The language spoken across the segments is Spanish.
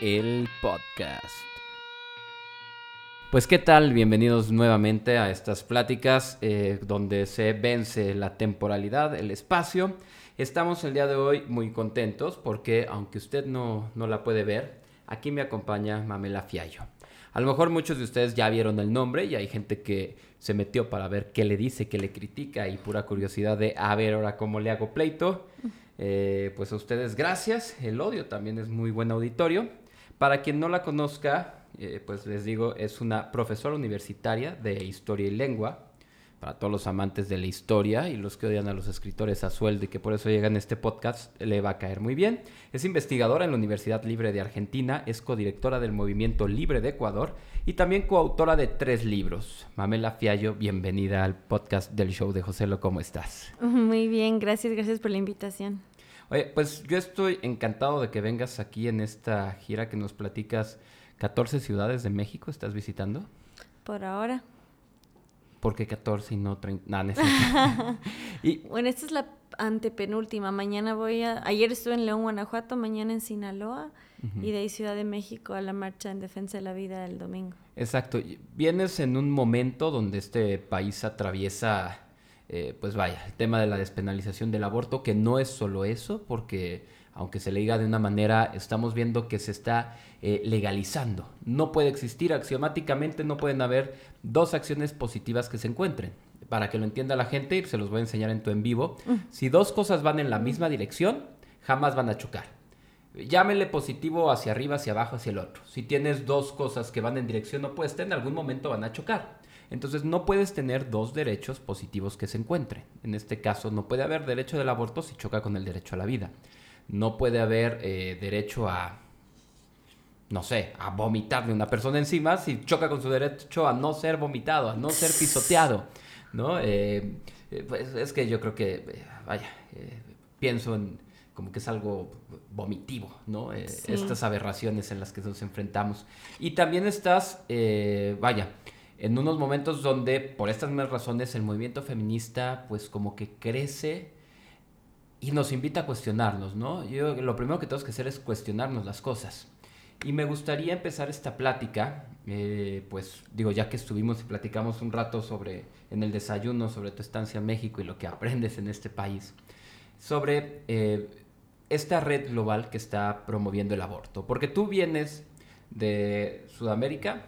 El podcast. Pues qué tal, bienvenidos nuevamente a estas pláticas eh, donde se vence la temporalidad, el espacio. Estamos el día de hoy muy contentos porque aunque usted no, no la puede ver, aquí me acompaña Mamela Fiallo. A lo mejor muchos de ustedes ya vieron el nombre y hay gente que se metió para ver qué le dice, qué le critica y pura curiosidad de a ver ahora cómo le hago pleito. Eh, pues a ustedes gracias, el odio también es muy buen auditorio. Para quien no la conozca, eh, pues les digo, es una profesora universitaria de historia y lengua para todos los amantes de la historia y los que odian a los escritores a sueldo y que por eso llegan a este podcast, le va a caer muy bien. Es investigadora en la Universidad Libre de Argentina, es codirectora del Movimiento Libre de Ecuador y también coautora de tres libros. Mamela Fiallo, bienvenida al podcast del show de José Lo, ¿cómo estás? Muy bien, gracias, gracias por la invitación. Oye, pues yo estoy encantado de que vengas aquí en esta gira que nos platicas 14 ciudades de México, ¿estás visitando? Por ahora. ¿Por qué 14 y no 30? Nah, y... Bueno, esta es la antepenúltima. Mañana voy a... Ayer estuve en León, Guanajuato, mañana en Sinaloa y de ahí Ciudad de México a la marcha en defensa de la vida el domingo. Exacto. Vienes en un momento donde este país atraviesa, eh, pues vaya, el tema de la despenalización del aborto, que no es solo eso, porque aunque se le diga de una manera, estamos viendo que se está eh, legalizando. No puede existir axiomáticamente, no pueden haber dos acciones positivas que se encuentren. Para que lo entienda la gente, se los voy a enseñar en tu en vivo. Mm. Si dos cosas van en la misma dirección, jamás van a chocar. Llámele positivo hacia arriba, hacia abajo, hacia el otro. Si tienes dos cosas que van en dirección opuesta, en algún momento van a chocar. Entonces no puedes tener dos derechos positivos que se encuentren. En este caso, no puede haber derecho del aborto si choca con el derecho a la vida no puede haber eh, derecho a, no sé, a vomitarle una persona encima si choca con su derecho a no ser vomitado, a no ser pisoteado, ¿no? Eh, eh, pues es que yo creo que, vaya, pienso en como que es algo vomitivo, ¿no? Estas aberraciones en las que nos enfrentamos. Y también estás, vaya, en unos momentos donde, por estas mismas razones, el movimiento feminista, pues como que crece y nos invita a cuestionarnos, ¿no? Yo lo primero que tenemos que hacer es cuestionarnos las cosas. Y me gustaría empezar esta plática, eh, pues digo, ya que estuvimos y platicamos un rato sobre, en el desayuno, sobre tu estancia en México y lo que aprendes en este país, sobre eh, esta red global que está promoviendo el aborto. Porque tú vienes de Sudamérica,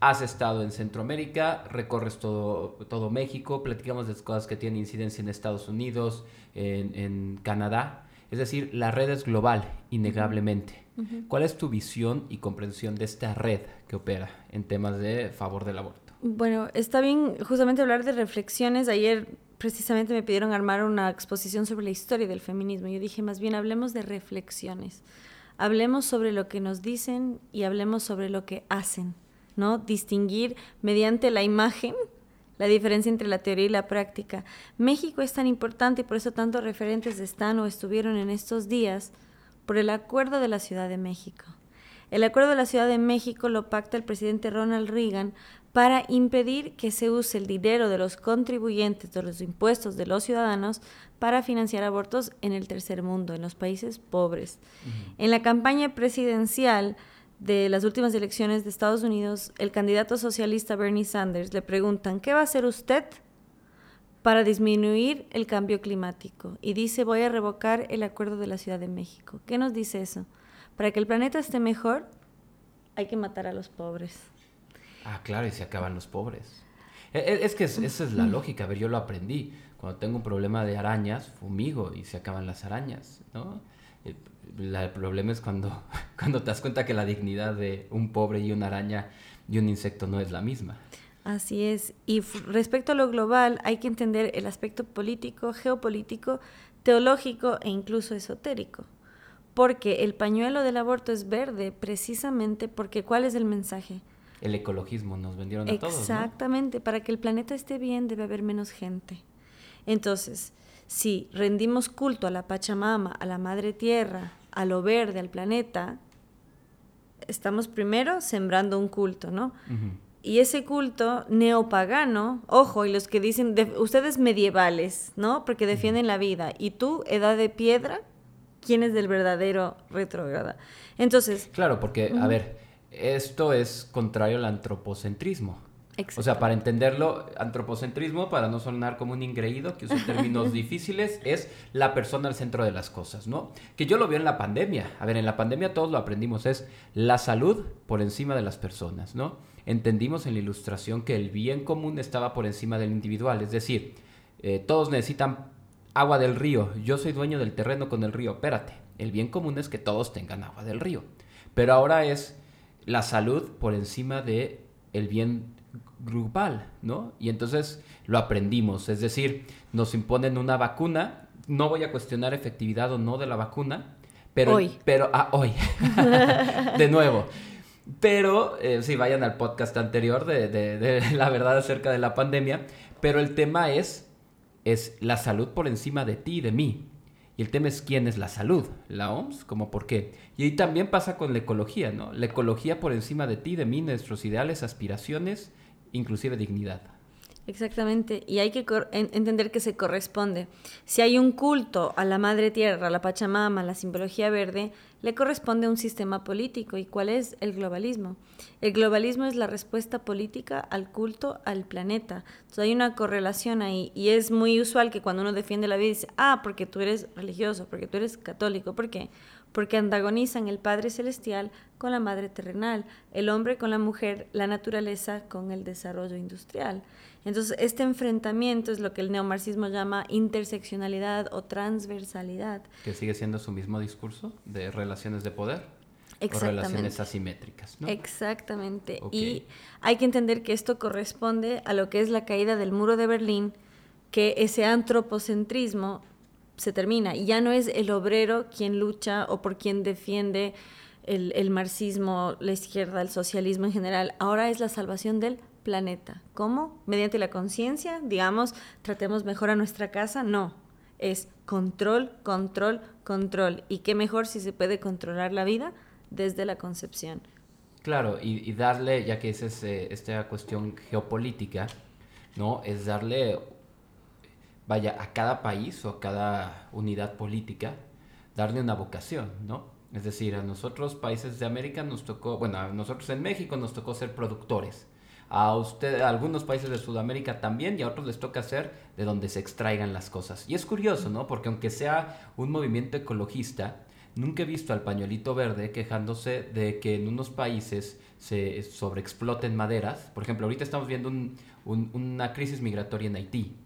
Has estado en Centroamérica, recorres todo, todo México, platicamos de las cosas que tienen incidencia en Estados Unidos, en, Canadá. Es decir, la red es global, innegablemente. ¿Cuál es tu visión y comprensión de esta red que opera en temas de favor del aborto? Bueno, está bien justamente hablar de reflexiones. Ayer precisamente me pidieron armar una exposición sobre la historia del feminismo. Yo dije, más bien hablemos de reflexiones. Hablemos sobre lo que nos dicen y hablemos sobre lo que hacen. ¿No? Distinguir mediante la imagen la diferencia entre la teoría y la práctica. México es tan importante y por eso tantos referentes están o estuvieron en estos días por el acuerdo de la Ciudad de México. El acuerdo de la Ciudad de México lo pacta el presidente Ronald Reagan para impedir que se use el dinero de los contribuyentes, de los impuestos de los ciudadanos, para financiar abortos en el tercer mundo, en los países pobres. En la campaña presidencial, de las últimas elecciones de Estados Unidos, el candidato socialista Bernie Sanders le preguntan, ¿qué va a hacer usted para disminuir el cambio climático? Y dice, voy a revocar el acuerdo de la Ciudad de México. ¿Qué nos dice eso? Para que el planeta esté mejor, hay que matar a los pobres. Ah, claro, y se acaban los pobres. E, e, es que esa es la lógica, a ver, yo lo aprendí. Cuando tengo un problema de arañas, fumigo y se acaban las arañas, ¿no? Eh, el problema es cuando, cuando te das cuenta que la dignidad de un pobre y una araña y un insecto no es la misma. Así es. Y respecto a lo global, hay que entender el aspecto político, geopolítico, teológico e incluso esotérico. Porque el pañuelo del aborto es verde precisamente porque ¿cuál es el mensaje? El ecologismo nos vendieron a todos. Exactamente, para que el planeta esté bien debe haber menos gente. Entonces, si rendimos culto a la Pachamama, a la Madre Tierra, a lo verde, al planeta, estamos primero sembrando un culto, ¿no? y ese culto neopagano, ojo, y los que dicen, ustedes medievales, ¿no? Porque defienden la vida, y tú, edad de piedra, ¿quién es del verdadero retrógrada? Entonces... Claro, porque, a ver, esto es contrario al antropocentrismo. O sea, para entenderlo, antropocentrismo, para no sonar como un ingreído que usa términos difíciles, es la persona al centro de las cosas, ¿no? Que yo lo vi en la pandemia. A ver, en la pandemia todos lo aprendimos, es la salud por encima de las personas, ¿no? Entendimos en la ilustración que el bien común estaba por encima del individual, es decir, eh, todos necesitan agua del río, yo soy dueño del terreno con el río, espérate, el bien común es que todos tengan agua del río, pero ahora es la salud por encima de el bien grupal, ¿no? Y entonces lo aprendimos, es decir, nos imponen una vacuna, no voy a cuestionar efectividad o no de la vacuna, pero... Hoy. Pero, ah, hoy. de nuevo. Pero, eh, sí, vayan al podcast anterior de, de, la verdad acerca de la pandemia, pero el tema es, es la salud por encima de ti y de mí. Y el tema es quién es la salud, la OMS, como por qué. Y ahí también pasa con la ecología, ¿no? La ecología por encima de ti, de mí, nuestros ideales, aspiraciones, inclusive dignidad. Exactamente, y hay que entender que se corresponde. Si hay un culto a la madre tierra, a la Pachamama, a la simbología verde, le corresponde un sistema político. ¿Y cuál es el globalismo? El globalismo es la respuesta política al culto al planeta. Entonces hay una correlación ahí y es muy usual que cuando uno defiende la vida dice, ah, porque tú eres religioso, porque tú eres católico, ¿por qué? porque antagonizan el Padre Celestial con la Madre Terrenal, el hombre con la mujer, la naturaleza con el desarrollo industrial. Entonces, este enfrentamiento es lo que el neomarxismo llama interseccionalidad o transversalidad. Que sigue siendo su mismo discurso de relaciones de poder. O relaciones asimétricas, ¿no? Exactamente. Y hay que entender que esto corresponde a lo que es la caída del muro de Berlín, que ese antropocentrismo se termina. Y ya no es el obrero quien lucha o por quien defiende el, marxismo, la izquierda, el socialismo en general. Ahora es la salvación del planeta. ¿Cómo? Mediante la conciencia, digamos, tratemos mejor a nuestra casa. No, es control, control, control. ¿Y qué mejor si se puede controlar la vida desde la concepción? Claro, y, darle, ya que es esta cuestión geopolítica, ¿no? Es darle vaya, a cada país o a cada unidad política darle una vocación, ¿no? Es decir, a nosotros países de América nos tocó, bueno, a nosotros en México nos tocó ser productores. A usted, a algunos países de Sudamérica también y a otros les toca ser de donde se extraigan las cosas. Y es curioso, ¿no? Porque aunque sea un movimiento ecologista, nunca he visto al pañuelito verde quejándose de que en unos países se sobreexploten maderas. Por ejemplo, ahorita estamos viendo una crisis migratoria en Haití.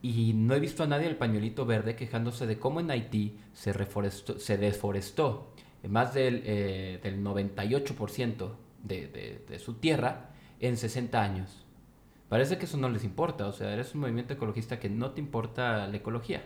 Y no he visto a nadie el pañuelito verde quejándose de cómo en Haití se, reforestó, se deforestó más del, eh, del 98% de, de, de su tierra en 60 años. Parece que eso no les importa, o sea, eres un movimiento ecologista que no te importa la ecología.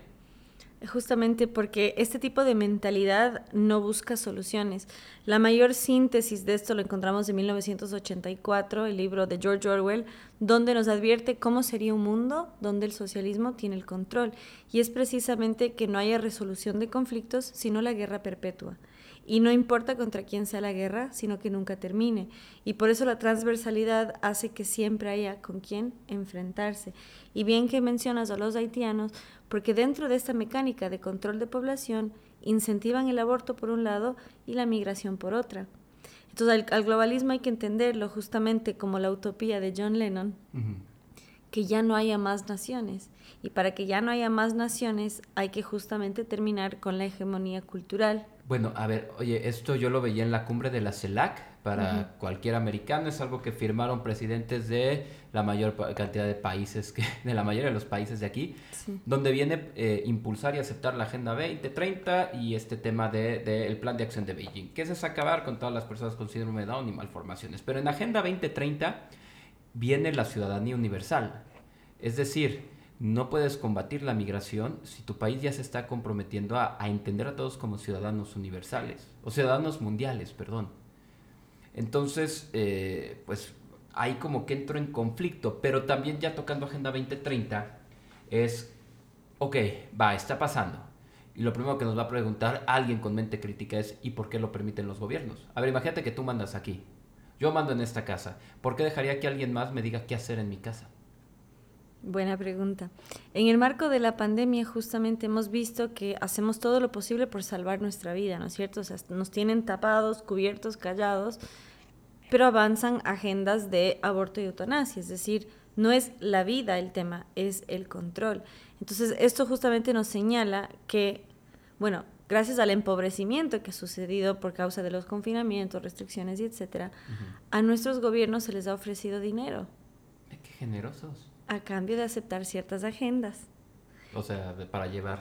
Justamente porque este tipo de mentalidad no busca soluciones. La mayor síntesis de esto lo encontramos en 1984, el libro de George Orwell, donde nos advierte cómo sería un mundo donde el socialismo tiene el control. Y es precisamente que no haya resolución de conflictos, sino la guerra perpetua. Y no importa contra quién sea la guerra, sino que nunca termine. Y por eso la transversalidad hace que siempre haya con quién enfrentarse. Y bien que mencionas a los haitianos, porque dentro de esta mecánica de control de población incentivan el aborto por un lado y la migración por otra. Entonces al, globalismo hay que entenderlo justamente como la utopía de John Lennon, que ya no haya más naciones. Y para que ya no haya más naciones hay que justamente terminar con la hegemonía cultural. Bueno, a ver, oye, esto yo lo veía en la cumbre de la CELAC, para cualquier americano, es algo que firmaron presidentes de la mayor cantidad de países, que, de la mayoría de los países de aquí, donde viene eh, impulsar y aceptar la Agenda 2030 y este tema del de, el plan de acción de Beijing, que es acabar con todas las personas con síndrome de Down y malformaciones. Pero en la Agenda 2030 viene la ciudadanía universal, es decir, no puedes combatir la migración si tu país ya se está comprometiendo a, entender a todos como ciudadanos universales, o ciudadanos mundiales, perdón. Entonces, eh, pues ahí como que entro en conflicto, pero también ya tocando Agenda 2030 es, ok, va, está pasando. Y lo primero que nos va a preguntar alguien con mente crítica es, ¿y por qué lo permiten los gobiernos? A ver, imagínate que tú mandas aquí. Yo mando en esta casa. ¿Por qué dejaría que alguien más me diga qué hacer en mi casa? Buena pregunta. En el marco de la pandemia justamente hemos visto que hacemos todo lo posible por salvar nuestra vida, ¿no es cierto? O sea, nos tienen tapados, cubiertos, callados, pero avanzan agendas de aborto y eutanasia, es decir, no es la vida el tema, es el control. Entonces, esto justamente nos señala que, bueno, gracias al empobrecimiento que ha sucedido por causa de los confinamientos, restricciones y etcétera, a nuestros gobiernos se les ha ofrecido dinero. Qué generosos. A cambio de aceptar ciertas agendas. O sea, para llevar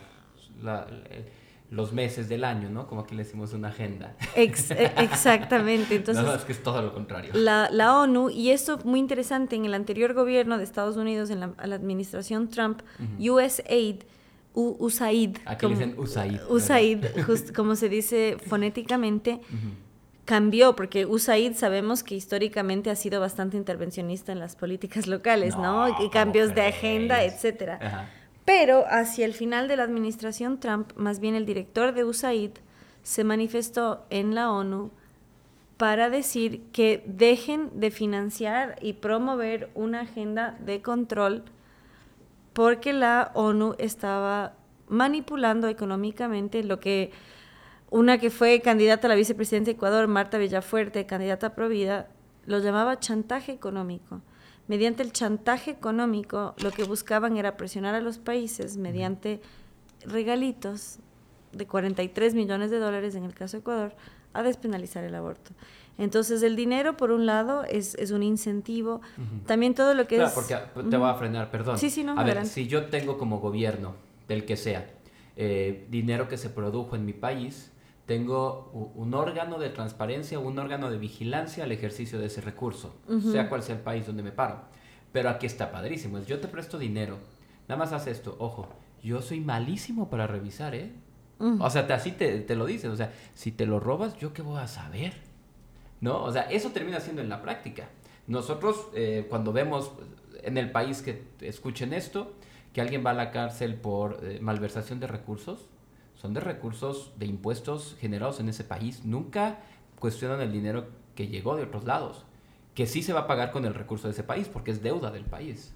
los meses del año, ¿no? Como aquí le decimos una agenda. E, exactamente. Entonces, no, es que es todo lo contrario. La, la, ONU, y esto muy interesante, en el anterior gobierno de Estados Unidos, en la, administración Trump, USAID, USAID. Aquí como, dicen USAID. USAID, como se dice fonéticamente, cambió, porque USAID sabemos que históricamente ha sido bastante intervencionista en las políticas locales, ¿no? y cambios de agenda, etcétera. Ajá. Pero hacia el final de la administración Trump, más bien el director de USAID se manifestó en la ONU para decir que dejen de financiar y promover una agenda de control porque la ONU estaba manipulando económicamente lo que una que fue candidata a la vicepresidenta de Ecuador, Marta Villafuerte, candidata a Provida, lo llamaba chantaje económico mediante el chantaje económico, lo que buscaban era presionar a los países mediante regalitos de 43 millones de dólares en el caso de Ecuador a despenalizar el aborto. Entonces el dinero, por un lado, es, es un incentivo. También todo lo que claro, es... porque te voy a frenar, perdón. Sí, sí, no, a ver, si yo tengo como gobierno, del que sea, eh, dinero que se produjo en mi país, tengo un órgano de transparencia, un órgano de vigilancia al ejercicio de ese recurso, sea cual sea el país donde me paro. Pero aquí está padrísimo, es yo te presto dinero, nada más haz esto, ojo, yo soy malísimo para revisar, ¿eh? O sea, te, así te, te, lo dicen, o sea, si te lo robas, ¿yo qué voy a saber? ¿No? O sea, eso termina siendo en la práctica. Nosotros, eh, cuando vemos en el país que escuchen esto, que alguien va a la cárcel por eh, malversación de recursos, son de recursos de impuestos generados en ese país. Nunca cuestionan el dinero que llegó de otros lados, que sí se va a pagar con el recurso de ese país porque es deuda del país.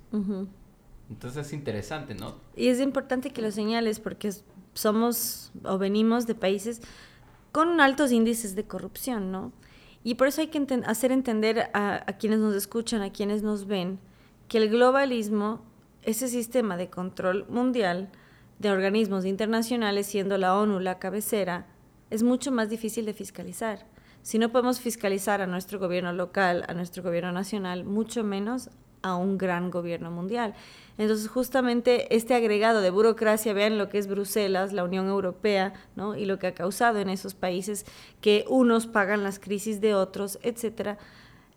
Entonces es interesante, ¿no? Y es importante que lo señales porque somos o venimos de países con altos índices de corrupción, ¿no? Y por eso hay que hacer entender a, a quienes nos escuchan, a quienes nos ven, que el globalismo, ese sistema de control mundial, de organismos internacionales, siendo la ONU la cabecera, es mucho más difícil de fiscalizar. Si no podemos fiscalizar a nuestro gobierno local, a nuestro gobierno nacional, mucho menos a un gran gobierno mundial. Entonces, justamente este agregado de burocracia, vean lo que es Bruselas, la Unión Europea, ¿no? y lo que ha causado en esos países que unos pagan las crisis de otros, etcétera.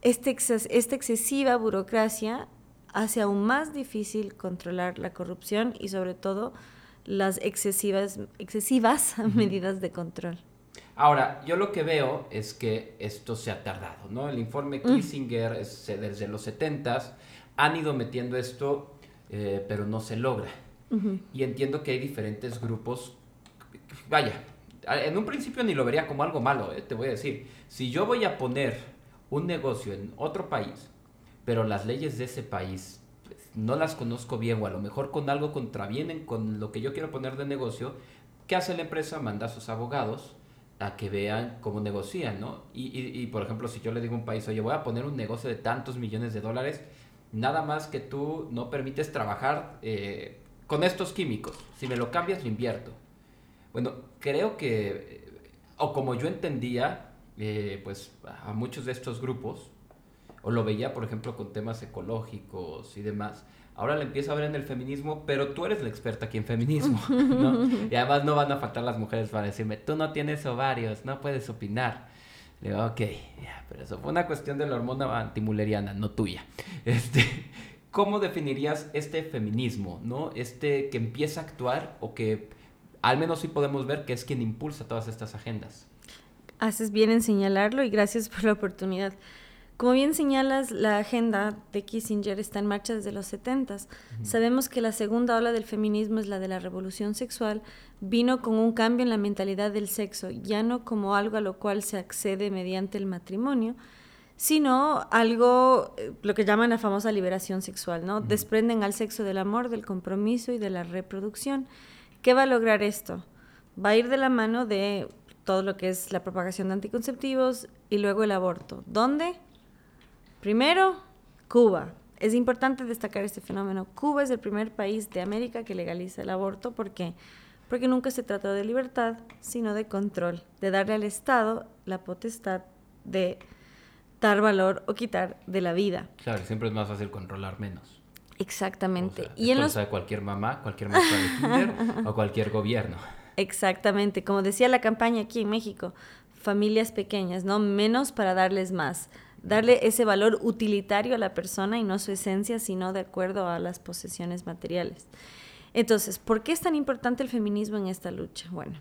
Este esta excesiva burocracia hace aún más difícil controlar la corrupción y sobre todo las excesivas, excesivas medidas de control. Ahora, yo lo que veo es que esto se ha tardado, ¿no? El informe mm. Kissinger desde los 70 han ido metiendo esto, eh, pero no se logra. Y entiendo que hay diferentes grupos. Vaya, en un principio ni lo vería como algo malo, eh, te voy a decir. Si yo voy a poner un negocio en otro país, pero las leyes de ese país no las conozco bien o a lo mejor con algo contravienen con lo que yo quiero poner de negocio, ¿qué hace la empresa? Manda a sus abogados a que vean cómo negocian, ¿no? Y, por ejemplo, si yo le digo a un país, oye, voy a poner un negocio de tantos millones de dólares, nada más que tú no permites trabajar eh, con estos químicos. Si me lo cambias, lo invierto. Bueno, creo que, eh, o como yo entendía, eh, pues a muchos de estos grupos, o lo veía, por ejemplo, con temas ecológicos y demás. Ahora le empiezo a ver en el feminismo, pero tú eres la experta aquí en feminismo, ¿no? Y además no van a faltar las mujeres para decirme, tú no tienes ovarios, no puedes opinar. Le digo, ok, pero eso fue una cuestión de la hormona antimuleriana, no tuya. Este, ¿Cómo definirías este feminismo, no? Este que empieza a actuar o que al menos sí podemos ver que es quien impulsa todas estas agendas. Haces bien en señalarlo y gracias por la oportunidad. Como bien señalas, la agenda de Kissinger está en marcha desde los 70. Sabemos que la segunda ola del feminismo es la de la revolución sexual. Vino con un cambio en la mentalidad del sexo, ya no como algo a lo cual se accede mediante el matrimonio, sino algo, eh, lo que llaman la famosa liberación sexual, ¿no? Desprenden al sexo del amor, del compromiso y de la reproducción. ¿Qué va a lograr esto? Va a ir de la mano de todo lo que es la propagación de anticonceptivos y luego el aborto. ¿Dónde? Primero, Cuba. Es importante destacar este fenómeno. Cuba es el primer país de América que legaliza el aborto. ¿Por qué? Porque nunca se trató de libertad, sino de control, de darle al Estado la potestad de dar valor o quitar de la vida. Claro, siempre es más fácil controlar menos. Exactamente. y en los... sabe cualquier mamá, cualquier maestra de kinder o cualquier gobierno. Exactamente, como decía la campaña aquí en México, familias pequeñas, ¿no? Menos para darles más. Darle ese valor utilitario a la persona y no su esencia, sino de acuerdo a las posesiones materiales. Entonces, ¿por qué es tan importante el feminismo en esta lucha? Bueno,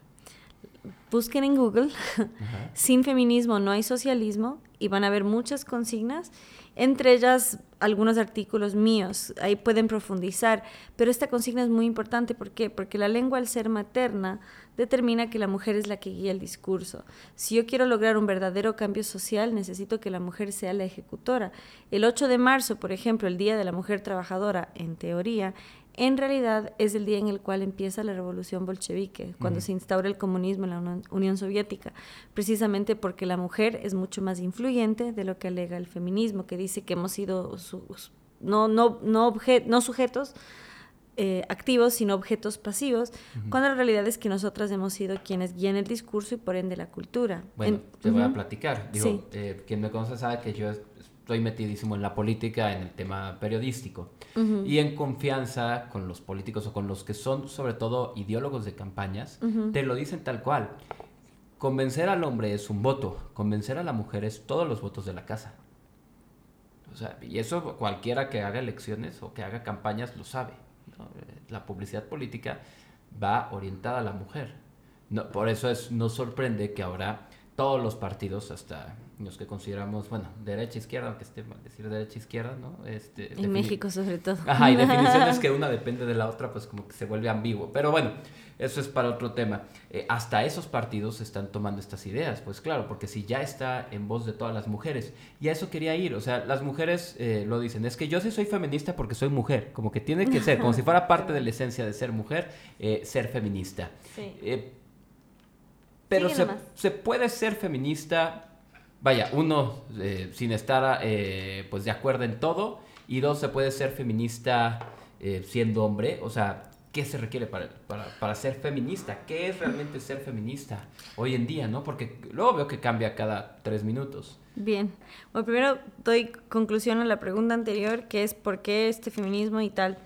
busquen en Google, sin feminismo no hay socialismo, y van a ver muchas consignas, entre ellas algunos artículos míos, ahí pueden profundizar, pero esta consigna es muy importante, ¿por qué? Porque la lengua al ser materna determina que la mujer es la que guía el discurso. Si yo quiero lograr un verdadero cambio social, necesito que la mujer sea la ejecutora. El 8 de marzo, por ejemplo, el Día de la Mujer Trabajadora, en teoría, en realidad es el día en el cual empieza la revolución bolchevique, cuando se instaura el comunismo en la Unión Soviética, precisamente porque la mujer es mucho más influyente de lo que alega el feminismo, que dice que hemos sido no, no, no, no sujetos eh, activos, sino objetos pasivos, cuando la realidad es que nosotras hemos sido quienes guían el discurso y por ende la cultura. Bueno, te voy a platicar. Digo, eh, quien me conoce sabe que yo estoy metidísimo en la política, en el tema periodístico. Y en confianza con los políticos o con los que son sobre todo ideólogos de campañas, te lo dicen tal cual. Convencer al hombre es un voto, convencer a la mujer es todos los votos de la casa. O sea, y eso cualquiera que haga elecciones o que haga campañas lo sabe. La publicidad política va orientada a la mujer. Por eso es, no sorprende que ahora todos los partidos, hasta los que consideramos, bueno, derecha, izquierda, aunque esté mal decir derecha, izquierda, ¿no? Este, en México sobre todo. Ajá, y definiciones que una depende de la otra, pues como que se vuelve ambiguo. Pero bueno, eso es para otro tema. Eh, hasta esos partidos están tomando estas ideas, pues claro, porque si ya está en voz de todas las mujeres, y a eso quería ir, o sea, las mujeres eh, lo dicen, es que yo sí soy feminista porque soy mujer, como que tiene que ser, como si fuera parte de la esencia de ser mujer, eh, ser feminista. Sí. Pero se, se puede ser feminista vaya, uno, eh, sin estar eh, pues de acuerdo en todo, y dos, se puede ser feminista eh, siendo hombre, o sea, ¿qué se requiere para, para, ser feminista? ¿Qué es realmente ser feminista hoy en día, no? Porque luego veo que cambia cada tres minutos. Bien. Bueno, primero doy conclusión a la pregunta anterior, que es por qué este feminismo y tal.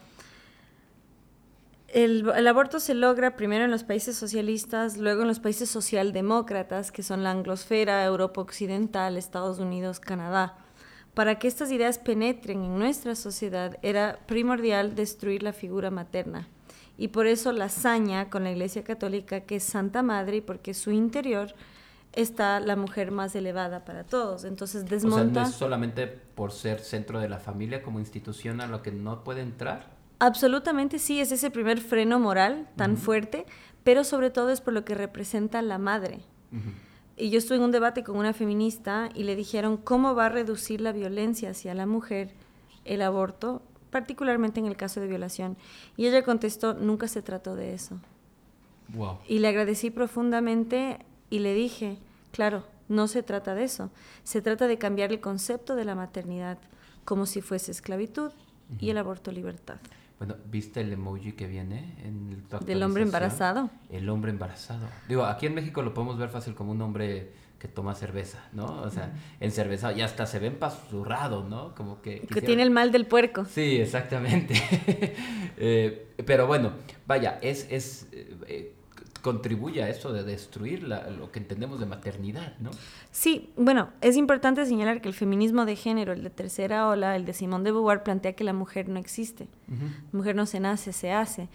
El, aborto se logra primero en los países socialistas, luego en los países socialdemócratas, que son la anglosfera, Europa Occidental, Estados Unidos, Canadá. Para que estas ideas penetren en nuestra sociedad era primordial destruir la figura materna. Y por eso la hazaña con la Iglesia Católica, que es Santa Madre, porque su interior está la mujer más elevada para todos. Entonces desmonta... O sea, no es solamente por ser centro de la familia como institución a lo que no puede entrar. Absolutamente sí, es ese primer freno moral tan fuerte, pero sobre todo es por lo que representa la madre. Y yo estuve en un debate con una feminista y le dijeron cómo va a reducir la violencia hacia la mujer el aborto, particularmente en el caso de violación. Y ella contestó, nunca se trató de eso. Y le agradecí profundamente y le dije, claro, no se trata de eso. Se trata de cambiar el concepto de la maternidad como si fuese esclavitud y el aborto libertad. Bueno, ¿viste el emoji que viene en el Del hombre embarazado. El hombre embarazado. Digo, aquí en México lo podemos ver fácil como un hombre que toma cerveza, ¿no? O sea, en cerveza ya hasta se ven pasurrado, ¿no? Como que... Que tiene el mal del puerco. Sí, exactamente. Eh, pero bueno, vaya, es, es eh, contribuye a eso de destruir lo que entendemos de maternidad, ¿no? Sí, bueno, es importante señalar que el feminismo de género, el de tercera ola, el de Simón de Beauvoir, plantea que la mujer no existe. La mujer no se nace, se hace.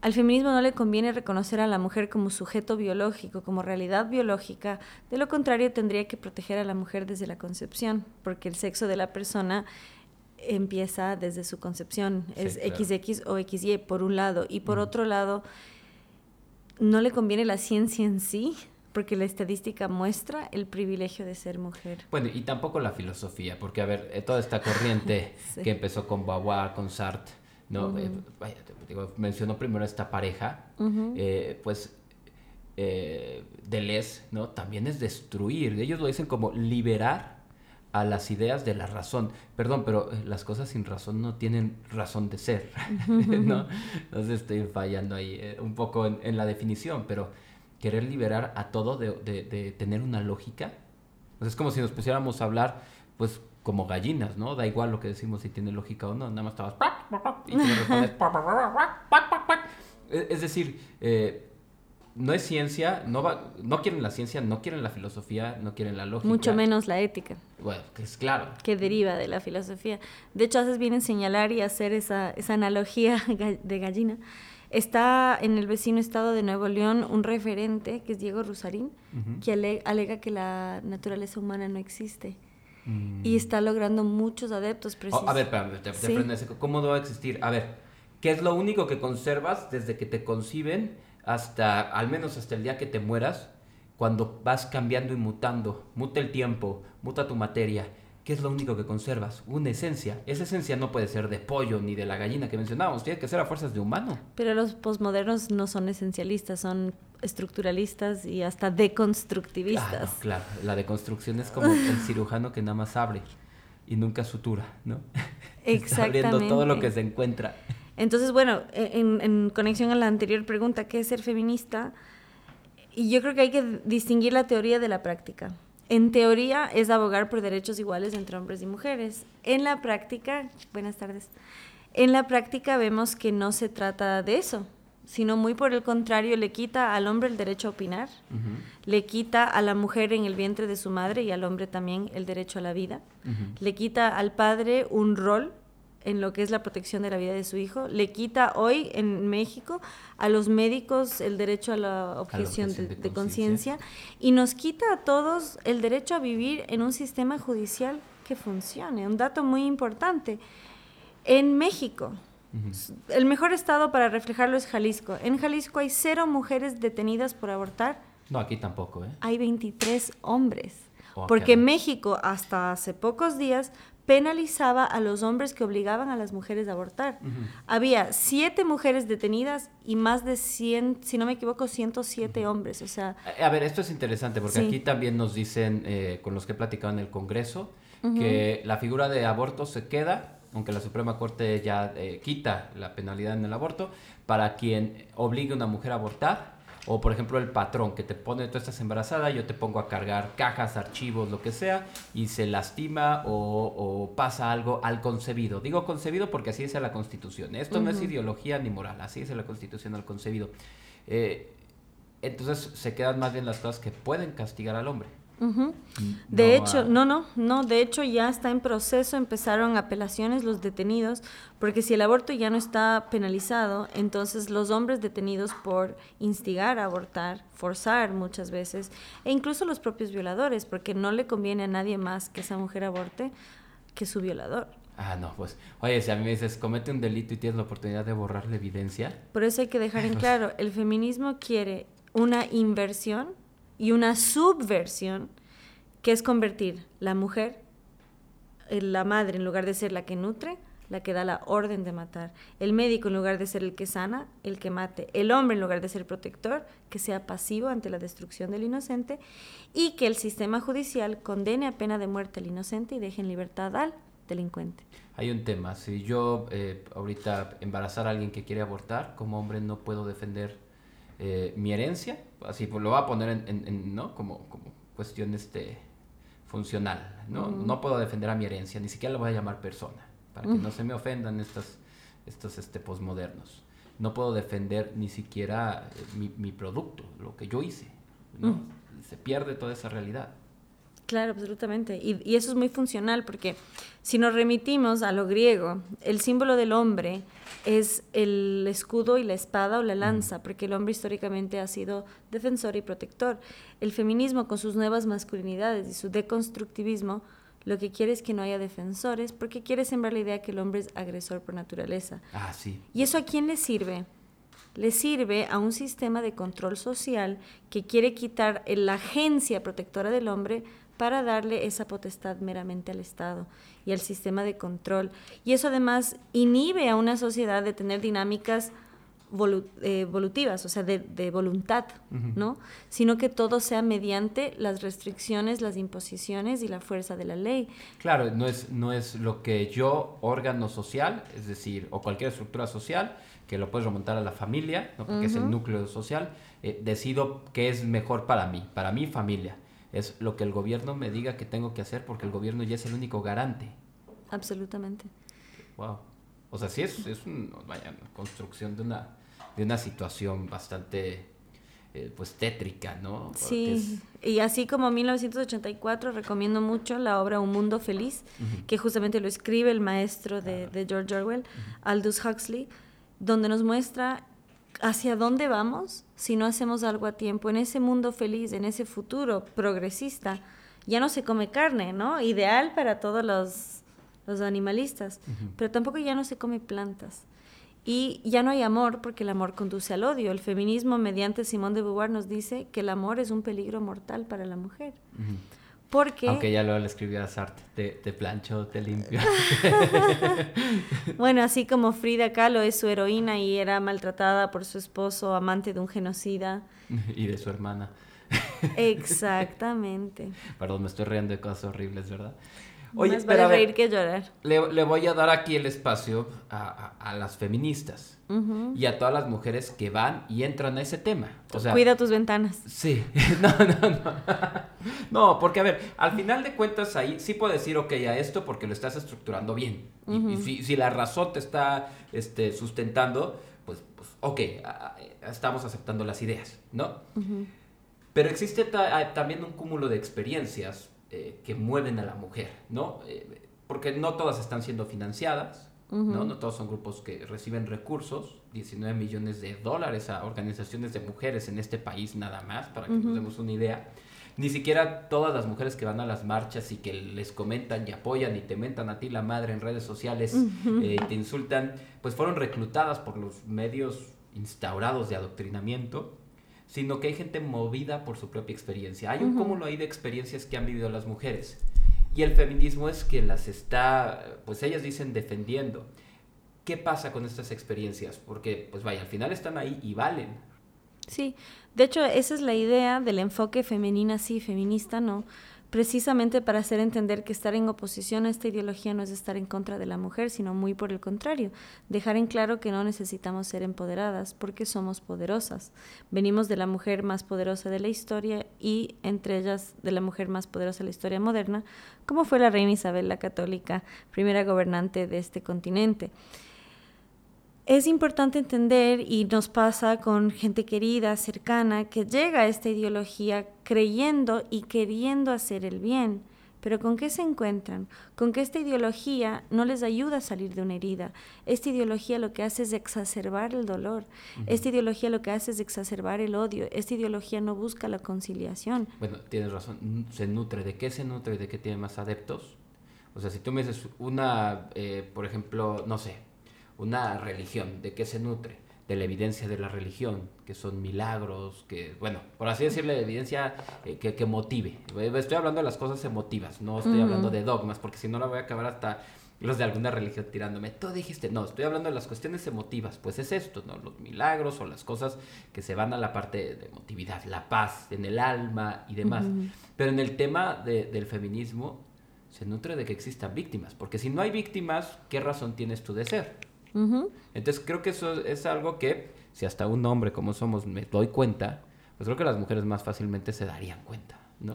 Al feminismo no le conviene reconocer a la mujer como sujeto biológico, como realidad biológica. De lo contrario, tendría que proteger a la mujer desde la concepción, porque el sexo de la persona empieza desde su concepción. es XX o XY por un lado. Y por otro lado, no le conviene la ciencia en sí, porque la estadística muestra el privilegio de ser mujer. Bueno, y tampoco la filosofía, porque a ver, eh, toda esta corriente que empezó con Beauvoir, con Sartre, ¿no? Eh, mencionó primero esta pareja, eh, pues eh, Deleuze, ¿no? También es destruir. Ellos lo dicen como liberar a las ideas de la razón. Perdón, pero las cosas sin razón no tienen razón de ser, ¿no? Entonces estoy fallando ahí un poco en la definición, pero querer liberar a todo de, tener una lógica. es como si nos pusiéramos a hablar, pues, como gallinas, ¿no? Da igual lo que decimos si tiene lógica o no, nada más estabas... Y Es decir, eh, no es ciencia, no, va, no quieren la ciencia, no quieren la filosofía, no quieren la lógica. Mucho menos la ética. Bueno, que es claro. Que deriva de la filosofía. De hecho, haces bien en señalar y hacer esa, esa analogía de gallina Está en el vecino estado de Nuevo León un referente, que es Diego Rusarín, que alega que la naturaleza humana no existe. Mm. Y está logrando muchos adeptos. Oh, a ver, espérame, te, te ¿cómo no va a existir? A ver, ¿qué es lo único que conservas desde que te conciben hasta, al menos hasta el día que te mueras, cuando vas cambiando y mutando? Muta el tiempo, muta tu materia ¿qué es lo único que conservas? Una esencia. Esa esencia no puede ser de pollo ni de la gallina que mencionábamos, tiene que ser a fuerzas de humano. Pero los posmodernos no son esencialistas, son estructuralistas y hasta deconstructivistas. Ah, claro, la deconstrucción es como el cirujano que nada más abre y nunca sutura, ¿no? Exactamente. Está abriendo todo lo que se encuentra. Entonces, bueno, en, en conexión a la anterior pregunta, ¿qué es ser feminista? Y yo creo que hay que distinguir la teoría de la práctica en teoría es abogar por derechos iguales entre hombres y mujeres. En la práctica, buenas tardes, en la práctica vemos que no se trata de eso, sino muy por el contrario, le quita al hombre el derecho a opinar, le quita a la mujer en el vientre de su madre y al hombre también el derecho a la vida, le quita al padre un rol en lo que es la protección de la vida de su hijo, le quita hoy en México a los médicos el derecho a la objeción de, conciencia y nos quita a todos el derecho a vivir en un sistema judicial que funcione. Un dato muy importante. En México, el mejor estado para reflejarlo es Jalisco. En Jalisco hay cero mujeres detenidas por abortar. No, aquí tampoco, ¿eh? Hay 23 hombres. Oh, porque México hasta hace pocos días penalizaba a los hombres que obligaban a las mujeres a abortar. Había siete mujeres detenidas y más de 100, si no me equivoco, 107 hombres. O sea, a ver, esto es interesante porque aquí también nos dicen, eh, con los que he platicado en el Congreso, que la figura de aborto se queda, aunque la Suprema Corte ya eh, quita la penalidad en el aborto, para quien obligue a una mujer a abortar o por ejemplo el patrón que te pone, tú estás embarazada, yo te pongo a cargar cajas, archivos, lo que sea, y se lastima o, pasa algo al concebido. Digo concebido porque así dice la Constitución. Esto no es ideología ni moral, así dice la Constitución al concebido. Eh, entonces se quedan más bien las cosas que pueden castigar al hombre. De hecho, no, no, no, de hecho ya está en proceso, empezaron apelaciones los detenidos, porque si el aborto ya no está penalizado, entonces los hombres detenidos por instigar a abortar, forzar muchas veces, e incluso los propios violadores, porque no le conviene a nadie más que esa mujer aborte que su violador. Ah, no, pues, oye, si a mí me dices, comete un delito y tienes la oportunidad de borrar la evidencia. Por eso hay que dejar en claro, el feminismo quiere una inversión y una subversión que es convertir la mujer, la madre, en lugar de ser la que nutre, la que da la orden de matar. El médico, en lugar de ser el que sana, el que mate. El hombre, en lugar de ser protector, que sea pasivo ante la destrucción del inocente. Y que el sistema judicial condene a pena de muerte al inocente y deje en libertad al delincuente. Hay un tema. Si yo eh, ahorita embarazar a alguien que quiere abortar, como hombre no puedo defender eh, mi herencia, así pues, lo va a poner en, ¿no? Como, como cuestión este, funcional, ¿no? No puedo defender a mi herencia, ni siquiera lo voy a llamar persona, para que no se me ofendan estos, estos este, posmodernos. No puedo defender ni siquiera eh, mi, mi producto, lo que yo hice, ¿no? Se pierde toda esa realidad. Claro, absolutamente. Y, y, eso es muy funcional porque si nos remitimos a lo griego, el símbolo del hombre es el escudo y la espada o la lanza, porque el hombre históricamente ha sido defensor y protector. El feminismo con sus nuevas masculinidades y su deconstructivismo lo que quiere es que no haya defensores porque quiere sembrar la idea que el hombre es agresor por naturaleza. Ah, sí. ¿Y eso a quién le sirve? le sirve a un sistema de control social que quiere quitar la agencia protectora del hombre para darle esa potestad meramente al Estado y al sistema de control. Y eso además inhibe a una sociedad de tener dinámicas eh, volutivas, o sea, de, voluntad, ¿no? Sino que todo sea mediante las restricciones, las imposiciones y la fuerza de la ley. Claro, no es, no es lo que yo, órgano social, es decir, o cualquier estructura social, que lo puedes remontar a la familia, ¿no? porque es el núcleo social, eh, decido qué es mejor para mí, para mi familia. Es lo que el gobierno me diga que tengo que hacer porque el gobierno ya es el único garante. Absolutamente. Wow. O sea, sí es, es una construcción de una, de una situación bastante eh, pues tétrica, ¿no? sí, y así como 1984 recomiendo mucho la obra Un Mundo Feliz, que justamente lo escribe el maestro de, de George Orwell, Aldous Huxley, donde nos muestra hacia dónde vamos si no hacemos algo a tiempo. En ese mundo feliz, en ese futuro progresista, ya no se come carne, ¿no? Ideal para todos los, los animalistas, pero tampoco ya no se come plantas. Y ya no hay amor porque el amor conduce al odio. El feminismo mediante Simón de Beauvoir nos dice que el amor es un peligro mortal para la mujer. Porque... Aunque ya luego le escribió a Sartre, te, plancho, te limpio. bueno, así como Frida Kahlo es su heroína y era maltratada por su esposo, amante de un genocida. y de su hermana. Exactamente. Perdón, me estoy riendo de cosas horribles, ¿verdad? Oye, Más vale reír que llorar. Le, voy a dar aquí el espacio a, las feministas y a todas las mujeres que van y entran a ese tema. O sea, Cuida tus ventanas. Sí, no, no, no. no, porque a ver, al final de cuentas ahí sí puedo decir, ok, a esto porque lo estás estructurando bien. Y, si, la razón te está este, sustentando, pues, pues ok, estamos aceptando las ideas, ¿no? Pero existe también un cúmulo de experiencias eh, que mueven a la mujer, ¿no? Eh, porque no todas están siendo financiadas, ¿no? No todos son grupos que reciben recursos, 19 millones de dólares a organizaciones de mujeres en este país nada más, para que nos demos una idea. Ni siquiera todas las mujeres que van a las marchas y que les comentan y apoyan y te mentan a ti la madre en redes sociales, eh, te insultan, pues fueron reclutadas por los medios instaurados de adoctrinamiento sino que hay gente movida por su propia experiencia. Hay un cúmulo ahí de experiencias que han vivido las mujeres. Y el feminismo es que las está, pues ellas dicen, defendiendo. ¿Qué pasa con estas experiencias? Porque, pues vaya, al final están ahí y valen. Sí, de hecho, esa es la idea del enfoque femenina sí, feminista no precisamente para hacer entender que estar en oposición a esta ideología no es estar en contra de la mujer, sino muy por el contrario, dejar en claro que no necesitamos ser empoderadas porque somos poderosas. Venimos de la mujer más poderosa de la historia y entre ellas de la mujer más poderosa de la historia moderna, como fue la reina Isabel la Católica, primera gobernante de este continente es importante entender, y nos pasa con gente querida, cercana, que llega a esta ideología creyendo y queriendo hacer el bien. Pero ¿con qué se encuentran? Con que esta ideología no les ayuda a salir de una herida. Esta ideología lo que hace es exacerbar el dolor. Esta ideología lo que hace es exacerbar el odio. Esta ideología no busca la conciliación. Bueno, tienes razón. Se nutre. ¿De qué se nutre? ¿De qué tiene más adeptos? O sea, si tú me dices una, eh, por ejemplo, no sé, una religión, ¿de qué se nutre? De la evidencia de la religión, que son milagros, que, bueno, por así decirle, evidencia eh, que, que, motive. Estoy hablando de las cosas emotivas, no estoy hablando de dogmas, porque si no la voy a acabar hasta los de alguna religión tirándome. Tú dijiste, no, estoy hablando de las cuestiones emotivas, pues es esto, ¿no? Los milagros o las cosas que se van a la parte de emotividad, la paz en el alma y demás. Pero en el tema del feminismo se nutre de que existan víctimas, porque si no hay víctimas, ¿qué razón tienes tú de ser? Entonces creo que eso es algo que, si hasta un hombre como somos me doy cuenta, pues creo que las mujeres más fácilmente se darían cuenta, ¿no?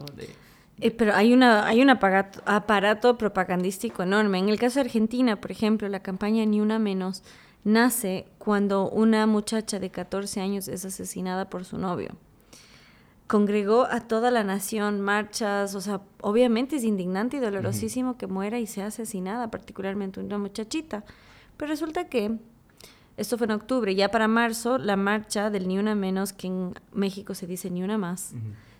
Eh, pero hay, una, hay un aparato, aparato propagandístico enorme. En el caso de Argentina, por ejemplo, la campaña Ni Una Menos nace cuando una muchacha de 14 años es asesinada por su novio. Congregó a toda la nación, marchas, o sea, obviamente es indignante y dolorosísimo que muera y sea asesinada, particularmente una muchachita. Pero resulta que esto fue en octubre, ya para marzo la marcha del Ni Una Menos, que en México se dice Ni Una Más,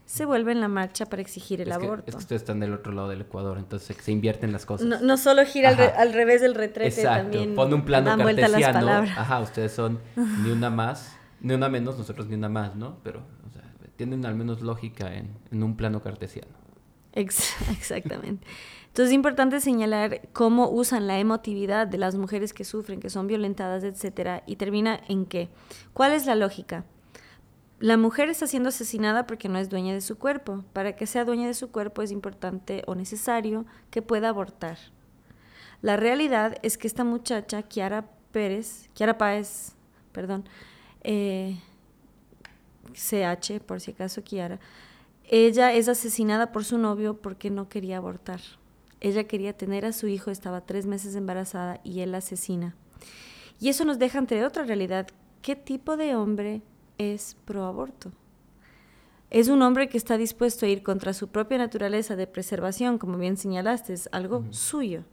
se vuelve en la marcha para exigir el aborto. es que ustedes están del otro lado del Ecuador, entonces se invierten las cosas. No, solo gira al, revés del retrete, Exacto. también pone un plano cartesiano. Ajá, ustedes son Ni Una Más Ni una menos, nosotros ni una más, ¿no? Pero, o sea, tienen al menos lógica en, en un plano cartesiano. Exactamente. Entonces es importante señalar cómo usan la emotividad de las mujeres que sufren, que son violentadas, etcétera, y termina en qué. ¿Cuál es la lógica? La mujer está siendo asesinada porque no es dueña de su cuerpo. Para que sea dueña de su cuerpo es importante o necesario que pueda abortar. La realidad es que esta muchacha, Kiara Pérez, Kiara Páez, perdón, eh, CH, por si acaso Kiara, ella es asesinada por su novio porque no quería abortar. Ella quería tener a su hijo, estaba tres meses embarazada y él la asesina. Y eso nos deja ante otra realidad. ¿Qué tipo de hombre es pro aborto? Es un hombre que está dispuesto a ir contra su propia naturaleza de preservación, como bien señalaste, es algo suyo.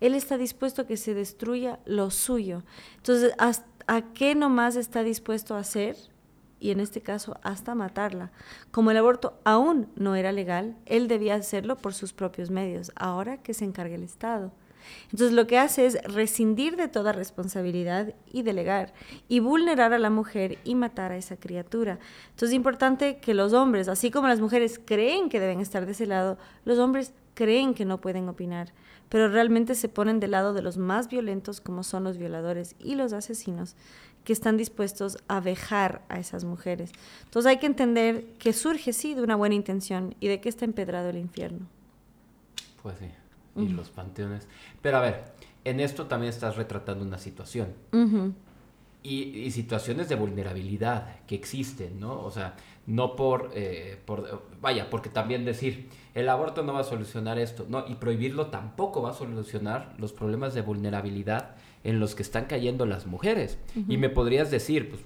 Él está dispuesto a que se destruya lo suyo. Entonces, ¿a qué nomás está dispuesto a hacer? Y en este caso hasta matarla. Como el aborto aún no era legal, él debía hacerlo por sus propios medios, ahora que se encargue el Estado. Entonces lo que hace es rescindir de toda responsabilidad y delegar y vulnerar a la mujer y matar a esa criatura. Entonces es importante que los hombres, así como las mujeres creen que deben estar de ese lado, los hombres creen que no pueden opinar, pero realmente se ponen del lado de los más violentos como son los violadores y los asesinos, que están dispuestos a vejar a esas mujeres. Entonces hay que entender que surge sí de una buena intención y de que está empedrado el infierno. Pues sí, y los panteones. Pero a ver, en esto también estás retratando una situación. y, situaciones de vulnerabilidad que existen, ¿no? O sea, no por, eh, por, vaya, porque también decir, el aborto no va a solucionar esto, no, y prohibirlo tampoco va a solucionar los problemas de vulnerabilidad en los que están cayendo las mujeres. Y me podrías decir, pues,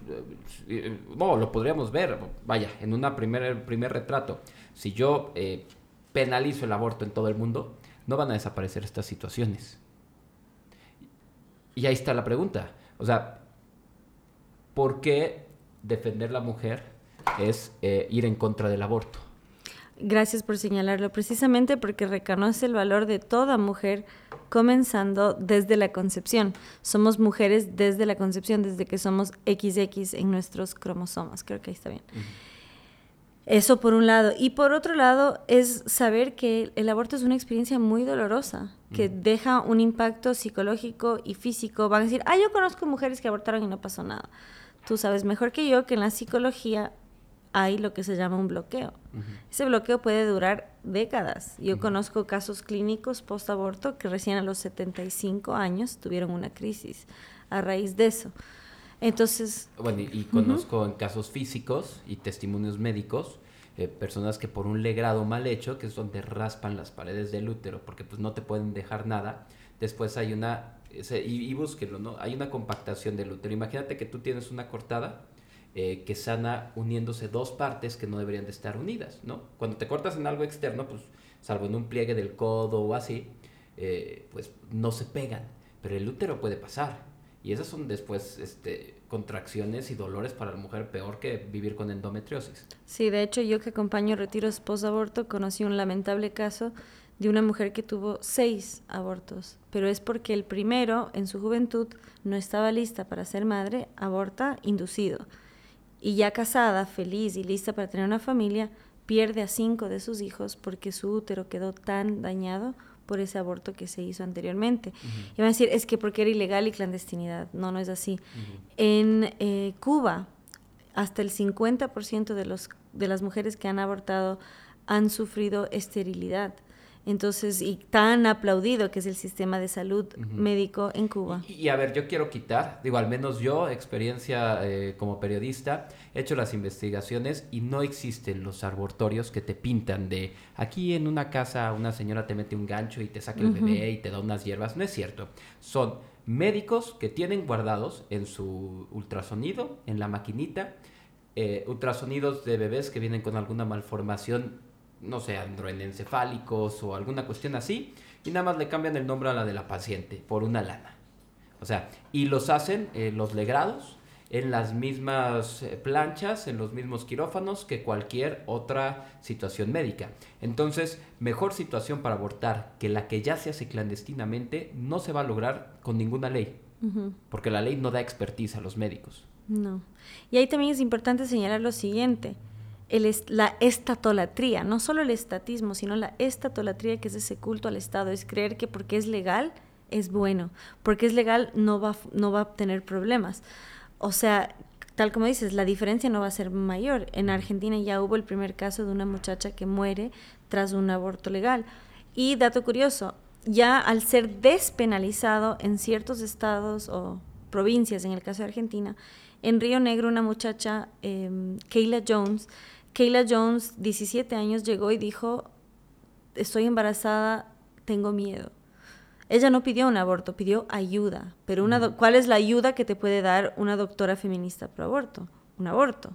eh, no, lo podríamos ver, vaya, en un primer, primer retrato, si yo eh, penalizo el aborto en todo el mundo, no van a desaparecer estas situaciones. Y ahí está la pregunta, o sea, ¿por qué defender la mujer es eh, ir en contra del aborto? Gracias por señalarlo, precisamente porque reconoce el valor de toda mujer comenzando desde la concepción. Somos mujeres desde la concepción, desde que somos XX en nuestros cromosomas. Creo que ahí está bien. Eso por un lado. Y por otro lado es saber que el aborto es una experiencia muy dolorosa, que deja un impacto psicológico y físico. Van a decir, ah, yo conozco mujeres que abortaron y no pasó nada. Tú sabes mejor que yo que en la psicología hay lo que se llama un bloqueo. Ese bloqueo puede durar décadas. Yo conozco casos clínicos post-aborto que recién a los 75 años tuvieron una crisis a raíz de eso. Entonces... Bueno, y, conozco en casos físicos y testimonios médicos, eh, personas que por un legrado mal hecho, que es donde raspan las paredes del útero, porque pues no te pueden dejar nada, después hay una... y, y búsquenlo, ¿no? Hay una compactación del útero. Imagínate que tú tienes una cortada eh, que sana uniéndose dos partes que no deberían de estar unidas, ¿no? Cuando te cortas en algo externo, pues salvo en un pliegue del codo o así, eh, pues no se pegan, pero el útero puede pasar. Y esas son después este, contracciones y dolores para la mujer peor que vivir con endometriosis. Sí, de hecho yo que acompaño retiros post-aborto conocí un lamentable caso de una mujer que tuvo seis abortos, pero es porque el primero en su juventud no estaba lista para ser madre, aborta inducido y ya casada, feliz y lista para tener una familia, pierde a cinco de sus hijos porque su útero quedó tan dañado por ese aborto que se hizo anteriormente. Y van a decir, es que porque era ilegal y clandestinidad. No, no es así. En eh, Cuba, hasta el 50% de, los, de las mujeres que han abortado han sufrido esterilidad. Entonces, y tan aplaudido que es el sistema de salud médico en Cuba. Y, a ver, yo quiero quitar, digo, al menos yo, experiencia eh, como periodista, he hecho las investigaciones y no existen los abortorios que te pintan de aquí en una casa una señora te mete un gancho y te saca el bebé y te da unas hierbas. No es cierto. Son médicos que tienen guardados en su ultrasonido, en la maquinita, eh, ultrasonidos de bebés que vienen con alguna malformación no sé, androenencefálicos o alguna cuestión así, y nada más le cambian el nombre a la de la paciente por una lana. O sea, y los hacen eh, los legrados en las mismas eh, planchas, en los mismos quirófanos que cualquier otra situación médica. Entonces, mejor situación para abortar que la que ya se hace clandestinamente no se va a lograr con ninguna ley, porque la ley no da expertise a los médicos. No. Y ahí también es importante señalar lo siguiente. El la estatolatría, no solo el estatismo, sino la estatolatría, que es ese culto al Estado, es creer que porque es legal es bueno, porque es legal no va, no va a tener problemas. O sea, tal como dices, la diferencia no va a ser mayor. En Argentina ya hubo el primer caso de una muchacha que muere tras un aborto legal. Y dato curioso, ya al ser despenalizado en ciertos estados o provincias, en el caso de Argentina, en Río Negro una muchacha, eh, Kayla Jones, Kayla Jones, 17 años, llegó y dijo, estoy embarazada, tengo miedo. Ella no pidió un aborto, pidió ayuda. Pero una ¿cuál es la ayuda que te puede dar una doctora feminista pro aborto? Un aborto.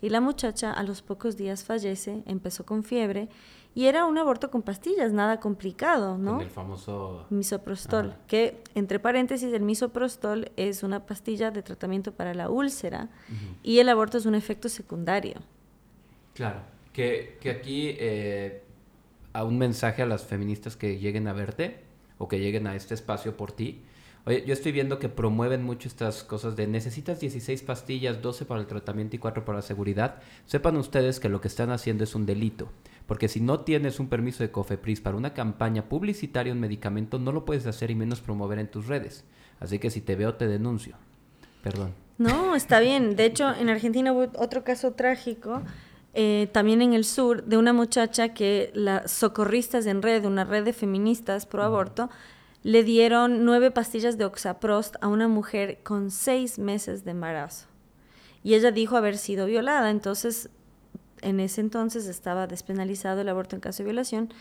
Y la muchacha a los pocos días fallece, empezó con fiebre y era un aborto con pastillas, nada complicado, ¿no? Con el famoso misoprostol, que entre paréntesis el misoprostol es una pastilla de tratamiento para la úlcera y el aborto es un efecto secundario. Claro, que, que aquí eh, a un mensaje a las feministas que lleguen a verte o que lleguen a este espacio por ti. Oye, yo estoy viendo que promueven mucho estas cosas de necesitas 16 pastillas, 12 para el tratamiento y 4 para la seguridad. Sepan ustedes que lo que están haciendo es un delito. Porque si no tienes un permiso de COFEPRIS para una campaña publicitaria un medicamento, no lo puedes hacer y menos promover en tus redes. Así que si te veo, te denuncio. Perdón. No, está bien. De hecho, en Argentina hubo otro caso trágico, eh, también en el sur, de una muchacha que las socorristas en red, una red de feministas pro aborto, le dieron nueve pastillas de Oxaprost a una mujer con seis meses de embarazo. Y ella dijo haber sido violada. Entonces, en ese entonces estaba despenalizado el aborto en caso de violación.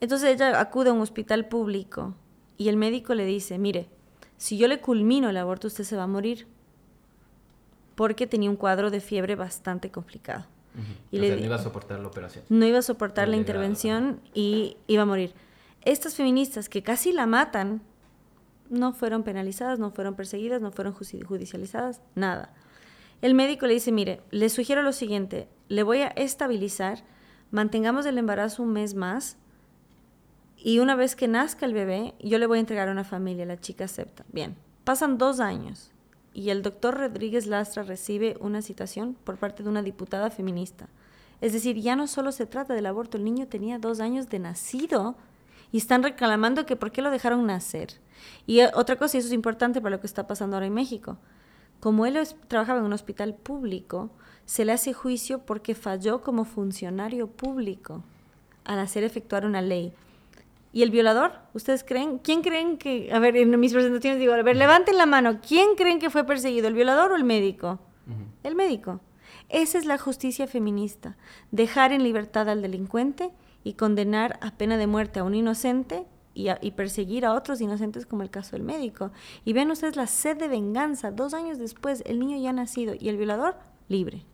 Entonces ella acude a un hospital público y el médico le dice, mire, si yo le culmino el aborto usted se va a morir porque tenía un cuadro de fiebre bastante complicado. Y le, no iba a soportar la operación. No iba a soportar la intervención y iba a morir. Estas feministas que casi la matan no fueron penalizadas, no fueron perseguidas, no fueron judicializadas, nada. El médico le dice, mire, le sugiero lo siguiente, le voy a estabilizar, mantengamos el embarazo un mes más y una vez que nazca el bebé, yo le voy a entregar a una familia, la chica acepta. Bien, pasan dos años y el doctor Rodríguez Lastra recibe una citación por parte de una diputada feminista. Es decir, ya no solo se trata del aborto, el niño tenía dos años de nacido y están reclamando que por qué lo dejaron nacer. Y eh, otra cosa, y eso es importante para lo que está pasando ahora en México, como él trabajaba en un hospital público, se le hace juicio porque falló como funcionario público al hacer efectuar una ley. ¿Y el violador? ¿Ustedes creen? ¿Quién creen que.? A ver, en mis presentaciones digo, a ver, levanten la mano. ¿Quién creen que fue perseguido, el violador o el médico? El médico. Esa es la justicia feminista. Dejar en libertad al delincuente y condenar a pena de muerte a un inocente y, perseguir a otros inocentes como el caso del médico. Y ven ustedes la sed de venganza. Dos años después, el niño ya nacido y el violador libre.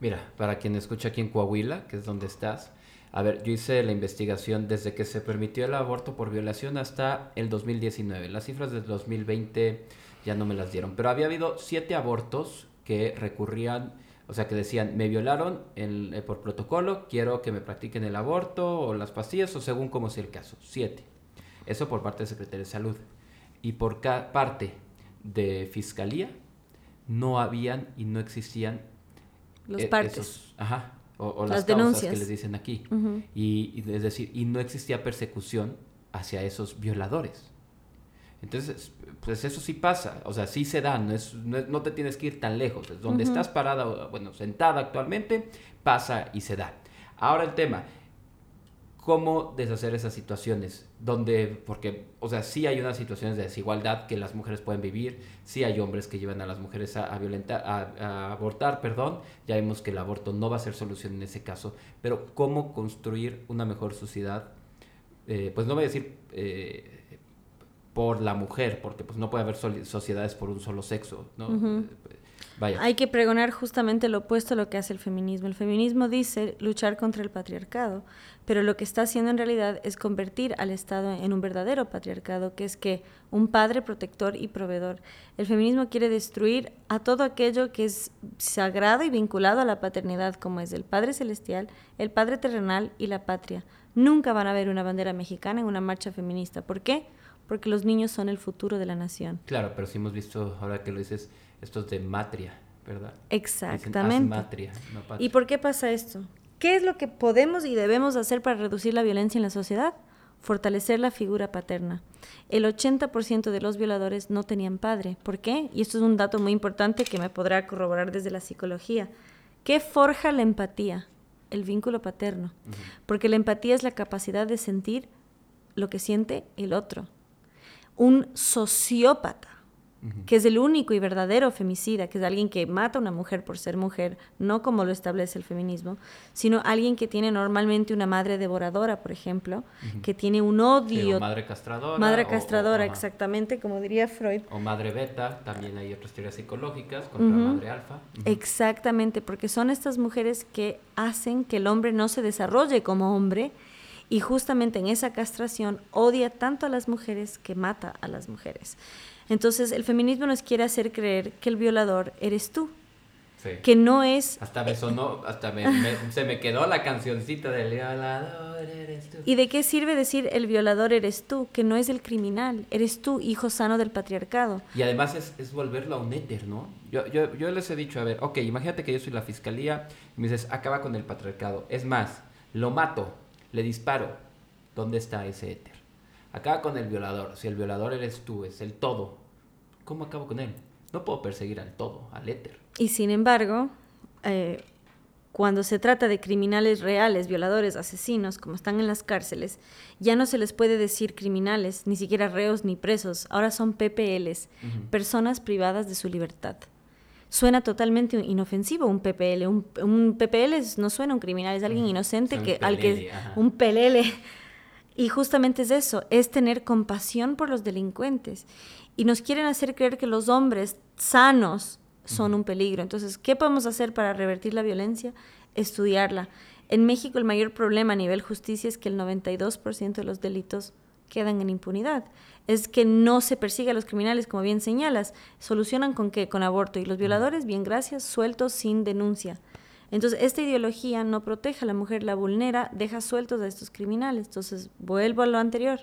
Mira, para quien escucha aquí en Coahuila, que es donde estás, a ver, yo hice la investigación desde que se permitió el aborto por violación hasta el 2019. Las cifras del 2020 ya no me las dieron, pero había habido siete abortos que recurrían, o sea, que decían, me violaron eh, por protocolo, quiero que me practiquen el aborto o las pastillas o según como sea el caso. Siete. Eso por parte del Secretario de Salud. Y por parte de Fiscalía, no habían y no existían los e, partes. ajá, o, las, causas que les dicen aquí. y, es decir, y no existía persecución hacia esos violadores. Entonces, pues eso sí pasa, o sea, sí se da, no, es, no, te tienes que ir tan lejos, es donde estás parada, bueno, sentada actualmente, pasa y se da. Ahora el tema, cómo deshacer esas situaciones, donde, porque, o sea, sí hay unas situaciones de desigualdad que las mujeres pueden vivir, sí hay hombres que llevan a las mujeres a, violentar, a, abortar, perdón, ya vemos que el aborto no va a ser solución en ese caso, pero cómo construir una mejor sociedad, eh, pues no voy a decir eh, por la mujer, porque pues no puede haber sociedades por un solo sexo, ¿no? Hay que pregonar justamente lo opuesto a lo que hace el feminismo. El feminismo dice luchar contra el patriarcado, pero lo que está haciendo en realidad es convertir al Estado en un verdadero patriarcado, que es que un padre protector y proveedor. El feminismo quiere destruir a todo aquello que es sagrado y vinculado a la paternidad, como es el Padre Celestial, el Padre Terrenal y la patria. Nunca van a ver una bandera mexicana en una marcha feminista. ¿Por qué? Porque los niños son el futuro de la nación. Claro, pero sí hemos visto, ahora que lo dices, Esto es de matria, ¿verdad? Exactamente. matria, ¿Y por qué pasa esto? ¿Qué es lo que podemos y debemos hacer para reducir la violencia en la sociedad? Fortalecer la figura paterna. El 80% de los violadores no tenían padre. ¿Por qué? Y esto es un dato muy importante que me podrá corroborar desde la psicología. ¿Qué forja la empatía? El vínculo paterno. Porque la empatía es la capacidad de sentir lo que siente el otro. Un sociópata que es el único y verdadero femicida, que es alguien que mata a una mujer por ser mujer, no como lo establece el feminismo, sino alguien que tiene normalmente una madre devoradora, por ejemplo, que tiene un odio. madre castradora. Madre castradora, exactamente, como diría Freud. O madre beta, también hay otras teorías psicológicas contra madre alfa. Exactamente, porque son estas mujeres que hacen que el hombre no se desarrolle como hombre. Y justamente en esa castración odia tanto a las mujeres que mata a las mujeres. Entonces el feminismo nos quiere hacer creer que el violador eres tú. Que no es... Hasta me sonó, hasta se me quedó la cancioncita del violador eres tú. ¿Y de qué sirve decir el violador eres tú? Que no es el criminal, eres tú, hijo sano del patriarcado. Y además es, volverlo a un éter, ¿no? Yo, yo, yo les he dicho, a ver, ok, imagínate que yo soy la fiscalía y me dices, acaba con el patriarcado. Es más, lo mato, le disparo. ¿Dónde está ese éter? Acaba con el violador. Si el violador eres tú, es el todo. ¿Cómo acabo con él? No puedo perseguir al todo, al éter. Y sin embargo, eh, cuando se trata de criminales reales, violadores, asesinos, como están en las cárceles, ya no se les puede decir criminales, ni siquiera reos ni presos. Ahora son PPLs, personas privadas de su libertad. Suena totalmente inofensivo un PPL. Un, PPL no suena un criminal, es alguien inocente que, al que un pelele y justamente es eso, es tener compasión por los delincuentes. Y nos quieren hacer creer que los hombres sanos son un peligro. Entonces, ¿qué podemos hacer para revertir la violencia? Estudiarla. En México el mayor problema a nivel justicia es que el 92% de los delitos quedan en impunidad. Es que no se persigue a los criminales, como bien señalas. ¿Solucionan con qué? Con aborto. Y los violadores, bien gracias, sueltos sin denuncia. Entonces, esta ideología no protege a la mujer, la vulnera, deja sueltos a estos criminales. Entonces, vuelvo a lo anterior.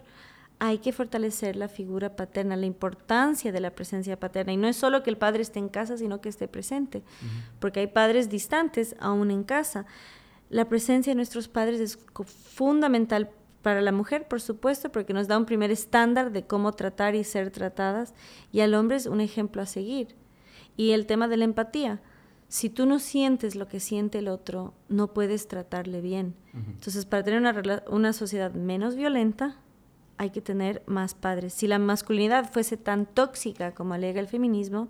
Hay que fortalecer la figura paterna, la importancia de la presencia paterna. Y no es solo que el padre esté en casa, sino que esté presente. Porque hay padres distantes aún en casa. La presencia de nuestros padres es fundamental para la mujer, por supuesto, porque nos da un primer estándar de cómo tratar y ser tratadas. Y al hombre es un ejemplo a seguir. Y el tema de la empatía si tú no sientes lo que siente el otro, no puedes tratarle bien. Entonces, para tener una, una sociedad menos violenta, hay que tener más padres. Si la masculinidad fuese tan tóxica como alega el feminismo,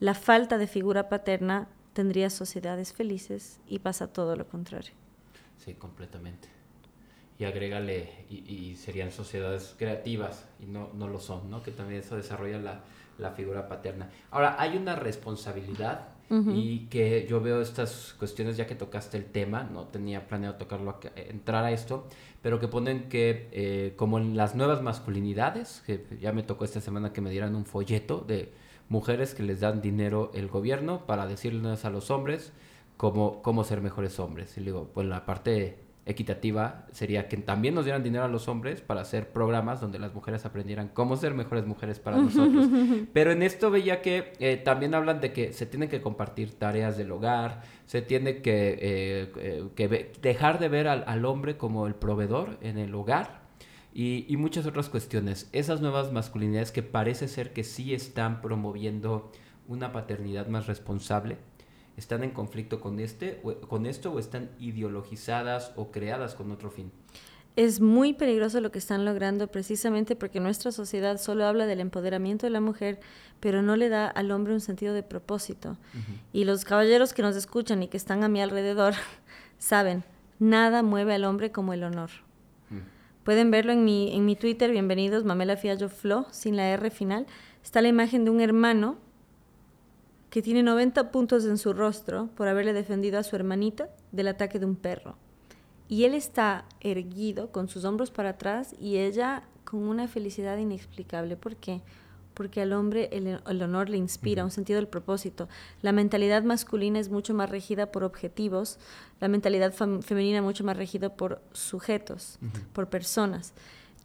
la falta de figura paterna tendría sociedades felices y pasa todo lo contrario. Sí, completamente. Y agrégale, y, serían sociedades creativas, y no, no lo son, ¿no? Que también eso desarrolla la, la figura paterna. Ahora, hay una responsabilidad y que yo veo estas cuestiones ya que tocaste el tema, no tenía planeado tocarlo, entrar a esto, pero que ponen que eh, como en las nuevas masculinidades, que ya me tocó esta semana que me dieran un folleto de mujeres que les dan dinero el gobierno para decirles a los hombres cómo, cómo ser mejores hombres. Y digo, pues la parte equitativa sería que también nos dieran dinero a los hombres para hacer programas donde las mujeres aprendieran cómo ser mejores mujeres para nosotros. Pero en esto veía que eh, también hablan de que se tienen que compartir tareas del hogar, se tiene que, eh, eh, dejar de ver al, hombre como el proveedor en el hogar y, y muchas otras cuestiones. Esas nuevas masculinidades que parece ser que sí están promoviendo una paternidad más responsable están en conflicto con, este, con esto o están ideologizadas o creadas con otro fin. Es muy peligroso lo que están logrando precisamente porque nuestra sociedad solo habla del empoderamiento de la mujer, pero no le da al hombre un sentido de propósito. Y los caballeros que nos escuchan y que están a mi alrededor saben, nada mueve al hombre como el honor. Pueden verlo en mi, en mi Twitter, bienvenidos, Mamela Fiallo Flo, sin la R final. Está la imagen de un hermano que tiene 90 puntos en su rostro por haberle defendido a su hermanita del ataque de un perro. Y él está erguido con sus hombros para atrás y ella con una felicidad inexplicable. ¿Por qué? Porque al hombre el, honor le inspira, un sentido del propósito. La mentalidad masculina es mucho más regida por objetivos, la mentalidad femenina mucho más regida por sujetos, por personas.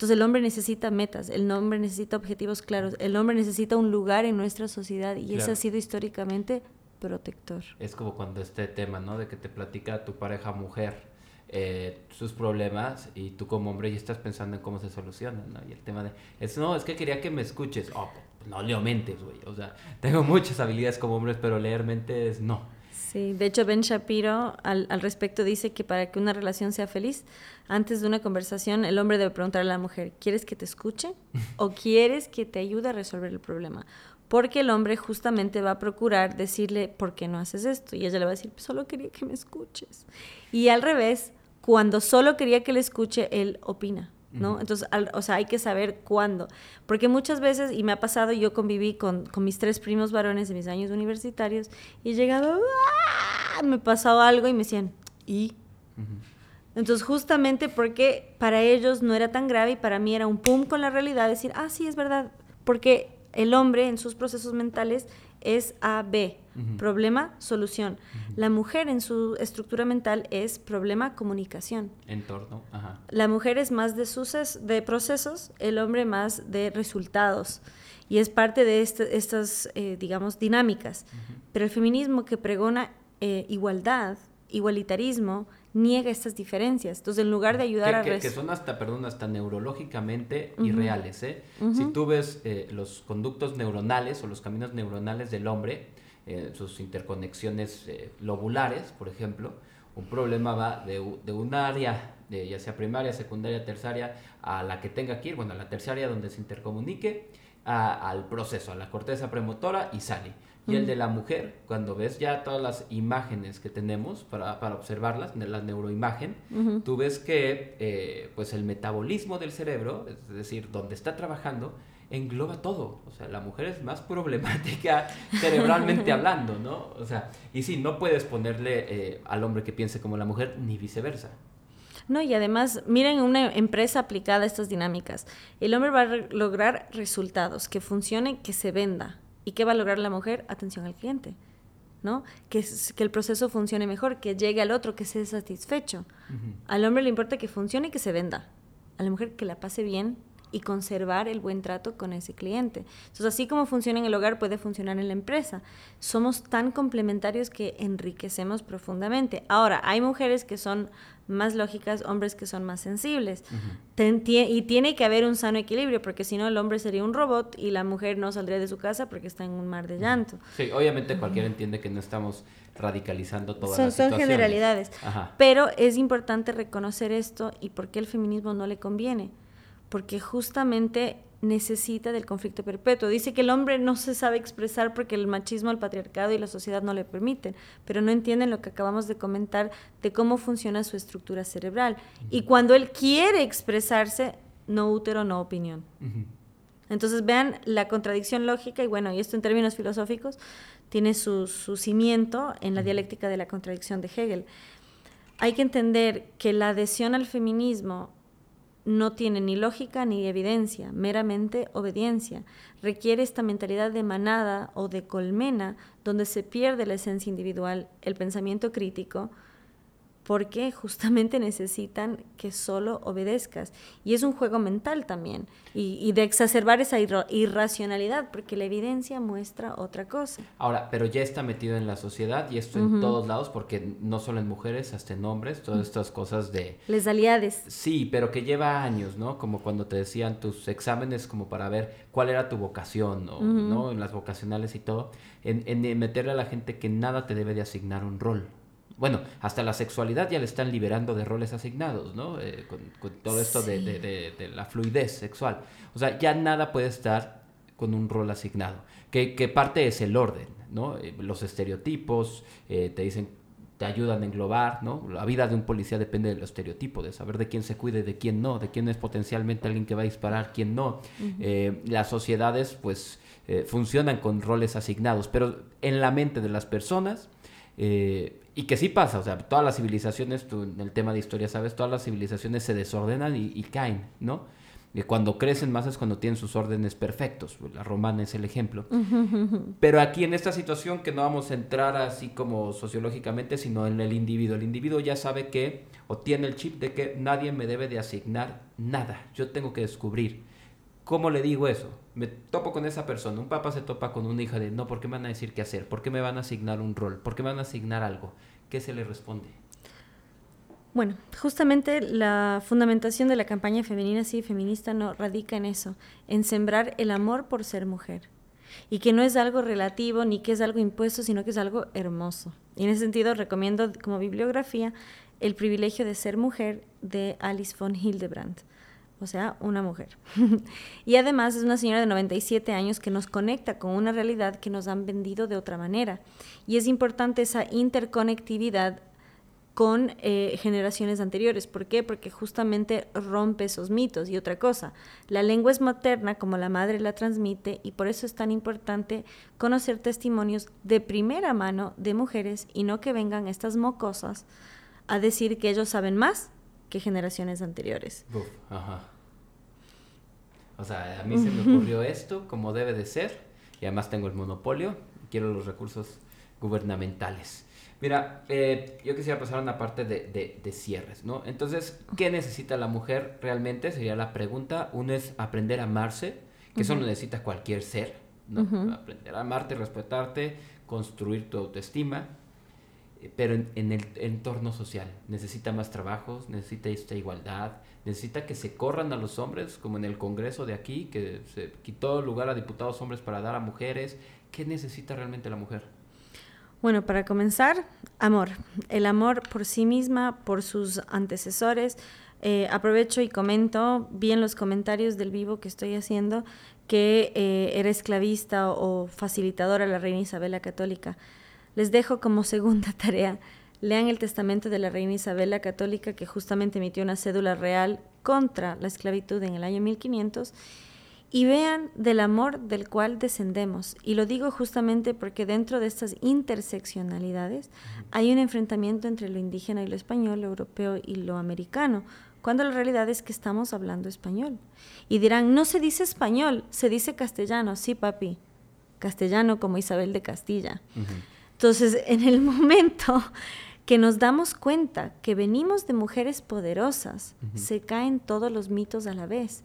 Entonces el hombre necesita metas, el hombre necesita objetivos claros, el hombre necesita un lugar en nuestra sociedad y eso ha sido históricamente protector. Es como cuando este tema, ¿no? De que te platica tu pareja mujer eh, sus problemas y tú como hombre ya estás pensando en cómo se solucionan, ¿no? Y el tema de, es, no, es que quería que me escuches. Oh, pues no leo mentes, güey. O sea, tengo muchas habilidades como hombres, pero leer mentes no. Sí, de hecho Ben Shapiro al, al, respecto dice que para que una relación sea feliz, antes de una conversación el hombre debe preguntarle a la mujer, ¿quieres que te escuche o quieres que te ayude a resolver el problema? Porque el hombre justamente va a procurar decirle, ¿por qué no haces esto? Y ella le va a decir, solo quería que me escuches. Y al revés, cuando solo quería que le escuche, él opina. ¿No? Entonces, o sea, hay que saber cuándo. Porque muchas veces, y me ha pasado, yo conviví con, con mis tres primos varones de mis años universitarios y he llegado, ¡ah! me pasó algo y me decían, ¿y? Entonces, justamente porque para ellos no era tan grave y para mí era un pum con la realidad, decir, ah, sí, es verdad. Porque el hombre en sus procesos mentales es A, B, problema, solución. La mujer en su estructura mental es problema, comunicación. Entorno, ajá. La mujer es más de, suces, de procesos, el hombre más de resultados. Y es parte de este, estas, eh, digamos, dinámicas. Pero el feminismo que pregona eh, igualdad, igualitarismo, niega estas diferencias. Entonces, en lugar de ayudar a... Que, que, son hasta, perdón, hasta neurológicamente irreales, ¿eh? Si tú ves eh, los conductos neuronales o los caminos neuronales del hombre, eh, sus interconexiones eh, lobulares, por ejemplo, un problema va de, de un área, de, ya sea primaria, secundaria, terciaria, a la que tenga que ir, bueno, a la terciaria donde se intercomunique, al proceso, a la corteza premotora y sale. Y el de la mujer, cuando ves ya todas las imágenes que tenemos para, para observarlas, la neuroimagen, tú ves que eh, pues el metabolismo del cerebro, es decir, donde está trabajando, engloba todo. O sea, la mujer es más problemática cerebralmente hablando, ¿no? O sea, y sí, no puedes ponerle eh, al hombre que piense como la mujer, ni viceversa. No, y además, miren una empresa aplicada a estas dinámicas. El hombre va a lograr resultados, que funcione, que se venda. ¿Y qué va a lograr la mujer? Atención al cliente. ¿no? Que, que el proceso funcione mejor, que llegue al otro, que sea satisfecho. Al hombre le importa que funcione y que se venda. A la mujer que la pase bien y conservar el buen trato con ese cliente. Entonces, así como funciona en el hogar, puede funcionar en la empresa. Somos tan complementarios que enriquecemos profundamente. Ahora, hay mujeres que son más lógicas, hombres que son más sensibles. y tiene que haber un sano equilibrio, porque si no el hombre sería un robot y la mujer no saldría de su casa porque está en un mar de llanto. Sí, obviamente cualquiera entiende que no estamos radicalizando todas son, las Son generalidades. Pero es importante reconocer esto y por qué el feminismo no le conviene porque justamente necesita del conflicto perpetuo. Dice que el hombre no se sabe expresar porque el machismo, el patriarcado y la sociedad no le permiten, pero no entienden lo que acabamos de comentar de cómo funciona su estructura cerebral. Y cuando él quiere expresarse, no útero, no opinión. Entonces vean la contradicción lógica y bueno, y esto en términos filosóficos tiene su, su cimiento en la dialéctica de la contradicción de Hegel. Hay que entender que la adhesión al feminismo no tiene ni lógica ni evidencia, meramente obediencia. Requiere esta mentalidad de manada o de colmena donde se pierde la esencia individual, el pensamiento crítico, porque justamente necesitan que solo obedezcas. Y es un juego mental también, y, de exacerbar esa irracionalidad, porque la evidencia muestra otra cosa. Ahora, pero ya está metido en la sociedad y esto en todos lados, porque no solo en mujeres, hasta en hombres, todas estas cosas de... Les aliades. Sí, pero que lleva años, ¿no? Como cuando te decían tus exámenes como para ver cuál era tu vocación, ¿no? En las vocacionales y todo, en, en meterle a la gente que nada te debe de asignar un rol bueno, hasta la sexualidad ya le están liberando de roles asignados, ¿no? Eh, con, todo esto de, la fluidez sexual. O sea, ya nada puede estar con un rol asignado. Que, parte es el orden, ¿no? Eh, los estereotipos, eh, te dicen, te ayudan a englobar, ¿no? La vida de un policía depende del estereotipo, de saber de quién se cuide, de quién no, de quién es potencialmente alguien que va a disparar, quién no. las sociedades, pues, funcionan con roles asignados, pero en la mente de las personas, y que sí pasa, o sea, todas las civilizaciones, tú en el tema de historia sabes, todas las civilizaciones se desordenan y, caen, ¿no? Y cuando crecen más es cuando tienen sus órdenes perfectos. La romana es el ejemplo. Pero aquí en esta situación que no vamos a entrar así como sociológicamente, sino en el individuo. El individuo ya sabe que, o tiene el chip de que nadie me debe de asignar nada. Yo tengo que descubrir. ¿Cómo le digo eso? Me topo con esa persona. Un papá se topa con una hija de, no, ¿por qué me van a decir qué hacer? ¿Por qué me van a asignar un rol? ¿Por qué me van a asignar algo? ¿Qué se le responde? Bueno, justamente la fundamentación de la campaña femenina sí feminista no radica en eso, en sembrar el amor por ser mujer. Y que no es algo relativo ni que es algo impuesto, sino que es algo hermoso. Y en ese sentido recomiendo como bibliografía El privilegio de ser mujer de Alice von Hildebrandt, o sea, una mujer. y además es una señora de 97 años que nos conecta con una realidad que nos han vendido de otra manera. Y es importante esa interconectividad con eh, generaciones anteriores. ¿Por qué? Porque justamente rompe esos mitos. Y otra cosa, la lengua es materna como la madre la transmite y por eso es tan importante conocer testimonios de primera mano de mujeres y no que vengan estas mocosas a decir que ellos saben más que generaciones anteriores. ajá. O sea, a mí se me ocurrió esto como debe de ser y además tengo el monopolio, quiero los recursos gubernamentales. Mira, eh, yo quisiera pasar a una parte de, de, cierres, ¿no? Entonces, ¿qué necesita la mujer realmente? Sería la pregunta. Uno es aprender a amarse, que eso lo necesita cualquier ser, ¿no? Aprender a amarte, respetarte, construir tu autoestima, pero en, el entorno social. Necesita más trabajos, necesita esta igualdad, necesita que se corran a los hombres, como en el Congreso de aquí, que se quitó lugar a diputados hombres para dar a mujeres. ¿Qué necesita realmente la mujer? Bueno, para comenzar, amor. El amor por sí misma, por sus antecesores. Eh, aprovecho y comento, vi en los comentarios del vivo que estoy haciendo que eh, era esclavista o, facilitadora la reina Isabel la Católica. Les dejo como segunda tarea, lean el testamento de la reina Isabel la Católica que justamente emitió una cédula real contra la esclavitud en el año 1500 y vean del amor del cual descendemos. Y lo digo justamente porque dentro de estas interseccionalidades hay un enfrentamiento entre lo indígena y lo español, lo europeo y lo americano, cuando la realidad es que estamos hablando español. Y dirán, no se dice español, se dice castellano. Sí, papi, castellano como Isabel de Castilla. Entonces, en el momento que nos damos cuenta que venimos de mujeres poderosas, se caen todos los mitos a la vez,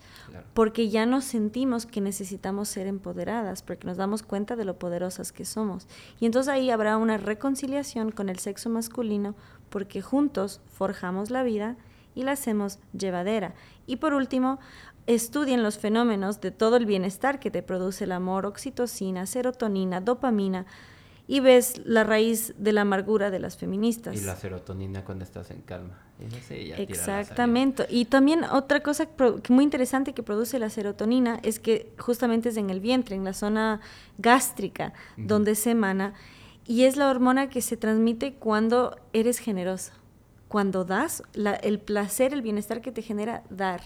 porque ya nos sentimos que necesitamos ser empoderadas, porque nos damos cuenta de lo poderosas que somos. Y entonces ahí habrá una reconciliación con el sexo masculino, porque juntos forjamos la vida y la hacemos llevadera. Y por último, estudien los fenómenos de todo el bienestar que te produce el amor, oxitocina, serotonina, dopamina, y ves la raíz de la amargura de las feministas. Y la serotonina cuando estás en calma. Exactamente. Y también otra cosa muy interesante que produce la serotonina es que justamente es en el vientre, en la zona gástrica, donde se emana. Y es la hormona que se transmite cuando eres generosa. Cuando das, el placer, el bienestar que te genera dar.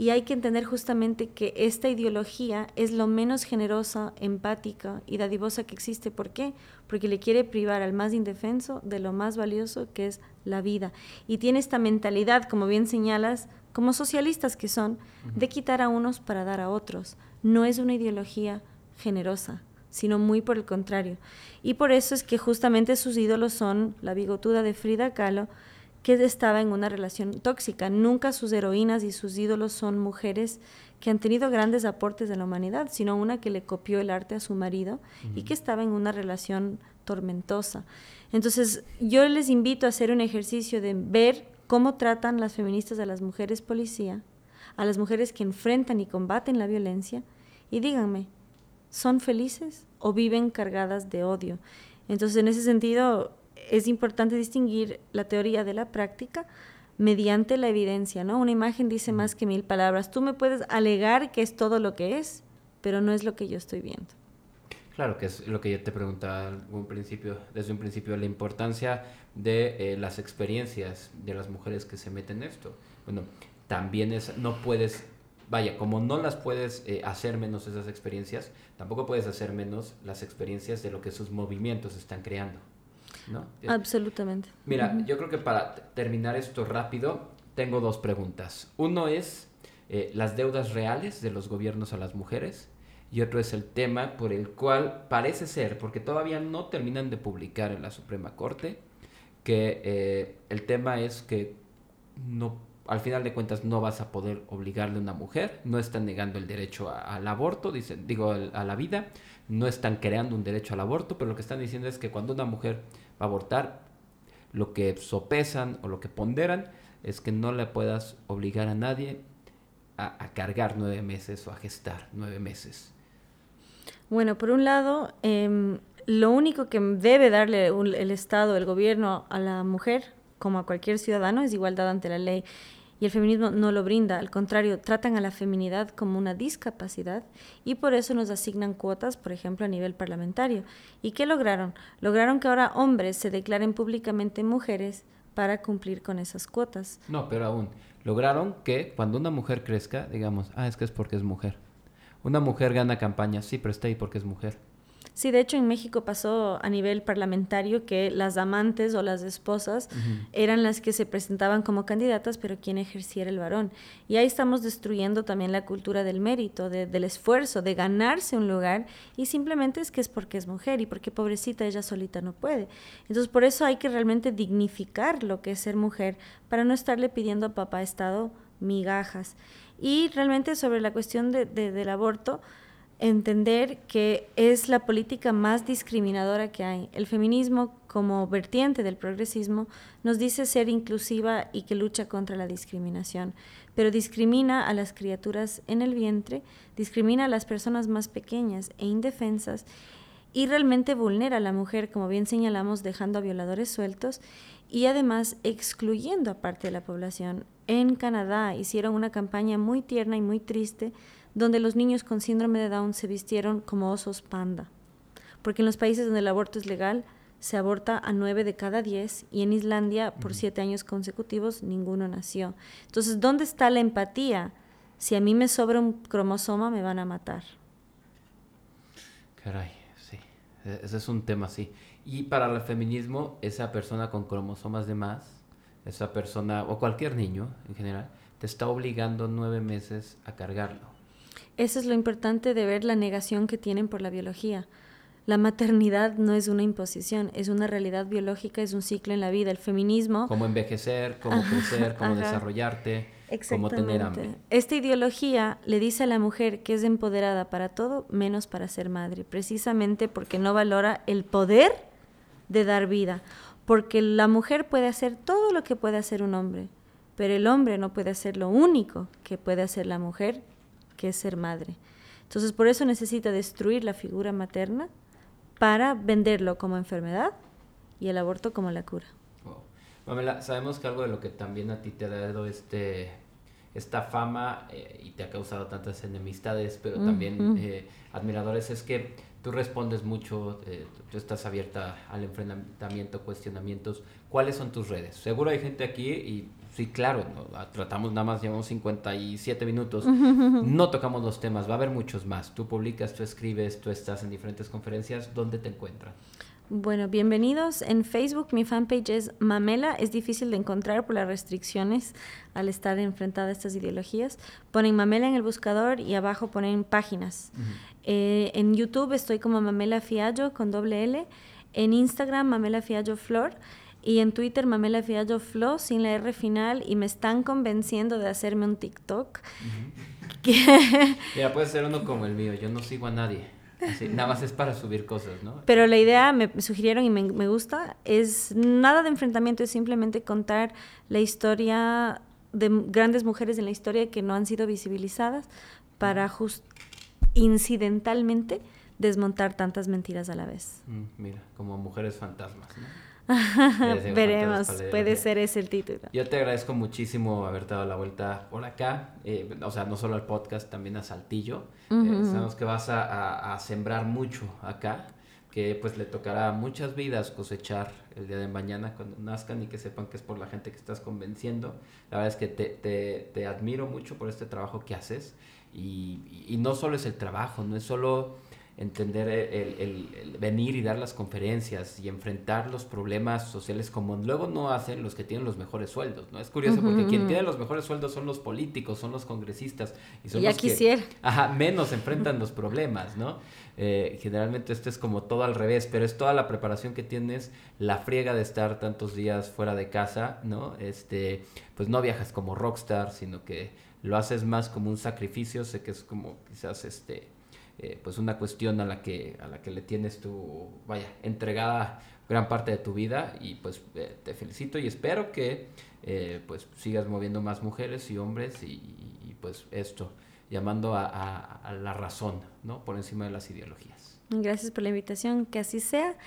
Y hay que entender justamente que esta ideología es lo menos generosa, empática y dadivosa que existe. ¿Por qué? Porque le quiere privar al más indefenso de lo más valioso que es la vida. Y tiene esta mentalidad, como bien señalas, como socialistas que son, de quitar a unos para dar a otros. No es una ideología generosa sino muy por el contrario. Y por eso es que justamente sus ídolos son la bigotuda de Frida Kahlo, que estaba en una relación tóxica. Nunca sus heroínas y sus ídolos son mujeres que han tenido grandes aportes de la humanidad, sino una que le copió el arte a su marido y que estaba en una relación tormentosa. Entonces, yo les invito a hacer un ejercicio de ver cómo tratan las feministas a las mujeres policía, a las mujeres que enfrentan y combaten la violencia, y díganme, ¿son felices o viven cargadas de odio? Entonces, en ese sentido, es importante distinguir la teoría de la práctica mediante la evidencia, ¿no? Una imagen dice más que mil palabras. Tú me puedes alegar que es todo lo que es, pero no es lo que yo estoy viendo. Claro, que es lo que yo te preguntaba un principio, desde un principio, la importancia de eh, las experiencias de las mujeres que se meten en esto. Bueno, también es, no puedes, vaya, como no las puedes eh, hacer menos esas experiencias, tampoco puedes hacer menos las experiencias de lo que sus movimientos están creando. ¿No? Absolutamente. Mira, yo creo que para terminar esto rápido, tengo dos preguntas. Uno es, eh, las deudas reales de los gobiernos a las mujeres y otro es el tema por el cual parece ser, porque todavía no terminan de publicar en la Suprema Corte, que eh, el tema es que no, al final de cuentas no vas a poder obligarle a una mujer, no están negando el derecho al aborto, dicen, digo, a la vida, no están creando un derecho al aborto, pero lo que están diciendo es que cuando una mujer abortar, lo que sopesan o lo que ponderan es que no le puedas obligar a nadie a, cargar nueve meses o a gestar nueve meses. Bueno, por un lado, em, lo único que debe darle el Estado, el gobierno a la mujer, como a cualquier ciudadano, es igualdad ante la ley. Y el feminismo no lo brinda, al contrario, tratan a la feminidad como una discapacidad y por eso nos asignan cuotas, por ejemplo, a nivel parlamentario. ¿Y qué lograron? Lograron que ahora hombres se declaren públicamente mujeres para cumplir con esas cuotas. No, pero aún, lograron que cuando una mujer crezca, digamos, ah, es que es porque es mujer. Una mujer gana campaña, sí, pero está ahí porque es mujer. Sí, de hecho en México pasó a nivel parlamentario que las amantes o las esposas eran las que se presentaban como candidatas, pero quien ejerciera el varón. Y ahí estamos destruyendo también la cultura del mérito, del esfuerzo, de ganarse un lugar, y simplemente es que es porque es mujer y porque pobrecita ella solita no puede. Entonces por eso hay que realmente dignificar lo que es ser mujer, para no estarle pidiendo a papá Estado migajas. Y realmente sobre la cuestión del aborto, entender que es la política más discriminadora que hay. El feminismo, como vertiente del progresismo, nos dice ser inclusiva y que lucha contra la discriminación, pero discrimina a las criaturas en el vientre, discrimina a las personas más pequeñas e indefensas y realmente vulnera a la mujer, como bien señalamos, dejando a violadores sueltos y además excluyendo a parte de la población. En Canadá hicieron una campaña muy tierna y muy triste donde los niños con síndrome de Down se vistieron como osos panda. Porque en los países donde el aborto es legal, se aborta a nueve de cada diez y en Islandia por siete años consecutivos ninguno nació. Entonces, ¿dónde está la empatía? Si a mí me sobra un cromosoma, me van a matar. Caray, sí. E-, ese es un tema, sí. Y para el feminismo, esa persona con cromosomas de más, esa persona, o cualquier niño en general, te está obligando nueve meses a cargarlo. Eso es lo importante de ver la negación que tienen por la biología. La maternidad no es una imposición, es una realidad biológica, es un ciclo en la vida. El feminismo... Cómo envejecer, cómo crecer, cómo desarrollarte, cómo tener hambre. Esta ideología le dice a la mujer que es empoderada para todo menos para ser madre, precisamente porque no valora el poder de dar vida. Porque la mujer puede hacer todo lo que puede hacer un hombre, pero el hombre no puede hacer lo único que puede hacer la mujer, que es ser madre. Entonces, por eso necesita destruir la figura materna para venderlo como enfermedad y el aborto como la cura. Mamela, sabemos que algo de lo que también a ti te ha dado este, esta fama eh, y te ha causado tantas enemistades, pero también eh, admiradores, es que tú respondes mucho, eh, tú estás abierta al enfrentamiento, cuestionamientos. ¿Cuáles son tus redes? Seguro hay gente aquí y Sí, claro, ah, tratamos nada más, llevamos 57 minutos, no tocamos los temas, va a haber muchos más. Tú publicas, tú escribes, tú estás en diferentes conferencias, ¿dónde te encuentran? Bueno, bienvenidos. En Facebook mi fanpage es Mamela. Es difícil de encontrar por las restricciones al estar enfrentada a estas ideologías. Ponen Mamela en el buscador y abajo ponen páginas. Eh, en YouTube estoy como Mamela Fiallo con doble L. En Instagram Mamela Fiallo Flor. Y en Twitter Mamela Fiallo Flo sin la R final y me están convenciendo de hacerme un TikTok. Ya puede ser uno como el mío, yo no sigo a nadie. nada más es para subir cosas, ¿no? Pero la idea, me sugirieron y me, me gusta, es nada de enfrentamiento, es simplemente contar la historia de grandes mujeres en la historia que no han sido visibilizadas para just incidentalmente desmontar tantas mentiras a la vez. Mm, mira, como mujeres fantasmas, ¿no? Veremos, puede ser ese el título. Yo te agradezco muchísimo haberte dado la vuelta por acá, eh, o sea, no solo al podcast, también a Saltillo. Eh, sabemos que vas a, sembrar mucho acá, que pues le tocará muchas vidas cosechar el día de mañana cuando nazcan y que sepan que es por la gente que estás convenciendo. La verdad es que te, te, admiro mucho por este trabajo que haces y, y no solo es el trabajo, no es solo entender el, venir y dar las conferencias y enfrentar los problemas sociales como luego no hacen los que tienen los mejores sueldos, ¿no? Es curioso porque quien tiene los mejores sueldos son los políticos, son los congresistas y son ya los quisiera. que ajá, menos enfrentan los problemas, ¿no? Eh, generalmente esto es como todo al revés, pero es toda la preparación que tienes, la friega de estar tantos días fuera de casa, ¿no? Este, pues no viajas como rockstar, sino que lo haces más como un sacrificio, sé que es como quizás este eh, pues una cuestión a la que a la que le tienes tu vaya entregada gran parte de tu vida y pues eh, te felicito y espero que eh, pues sigas moviendo más mujeres y hombres y, pues esto llamando a, la razón no por encima de las ideologías. Gracias por la invitación que así sea.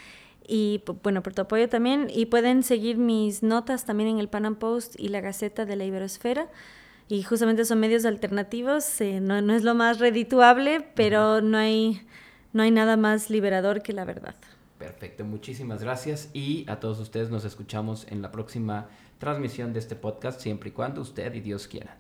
Y bueno por tu apoyo también. Y pueden seguir mis notas también en el Panam Post y la Gaceta de la Iberosfera y justamente son medios alternativos, eh, no, no, es lo más redituable, pero no hay, no hay nada más liberador que la verdad. Perfecto, muchísimas gracias y a todos ustedes nos escuchamos en la próxima transmisión de este podcast, siempre y cuando usted y Dios quieran.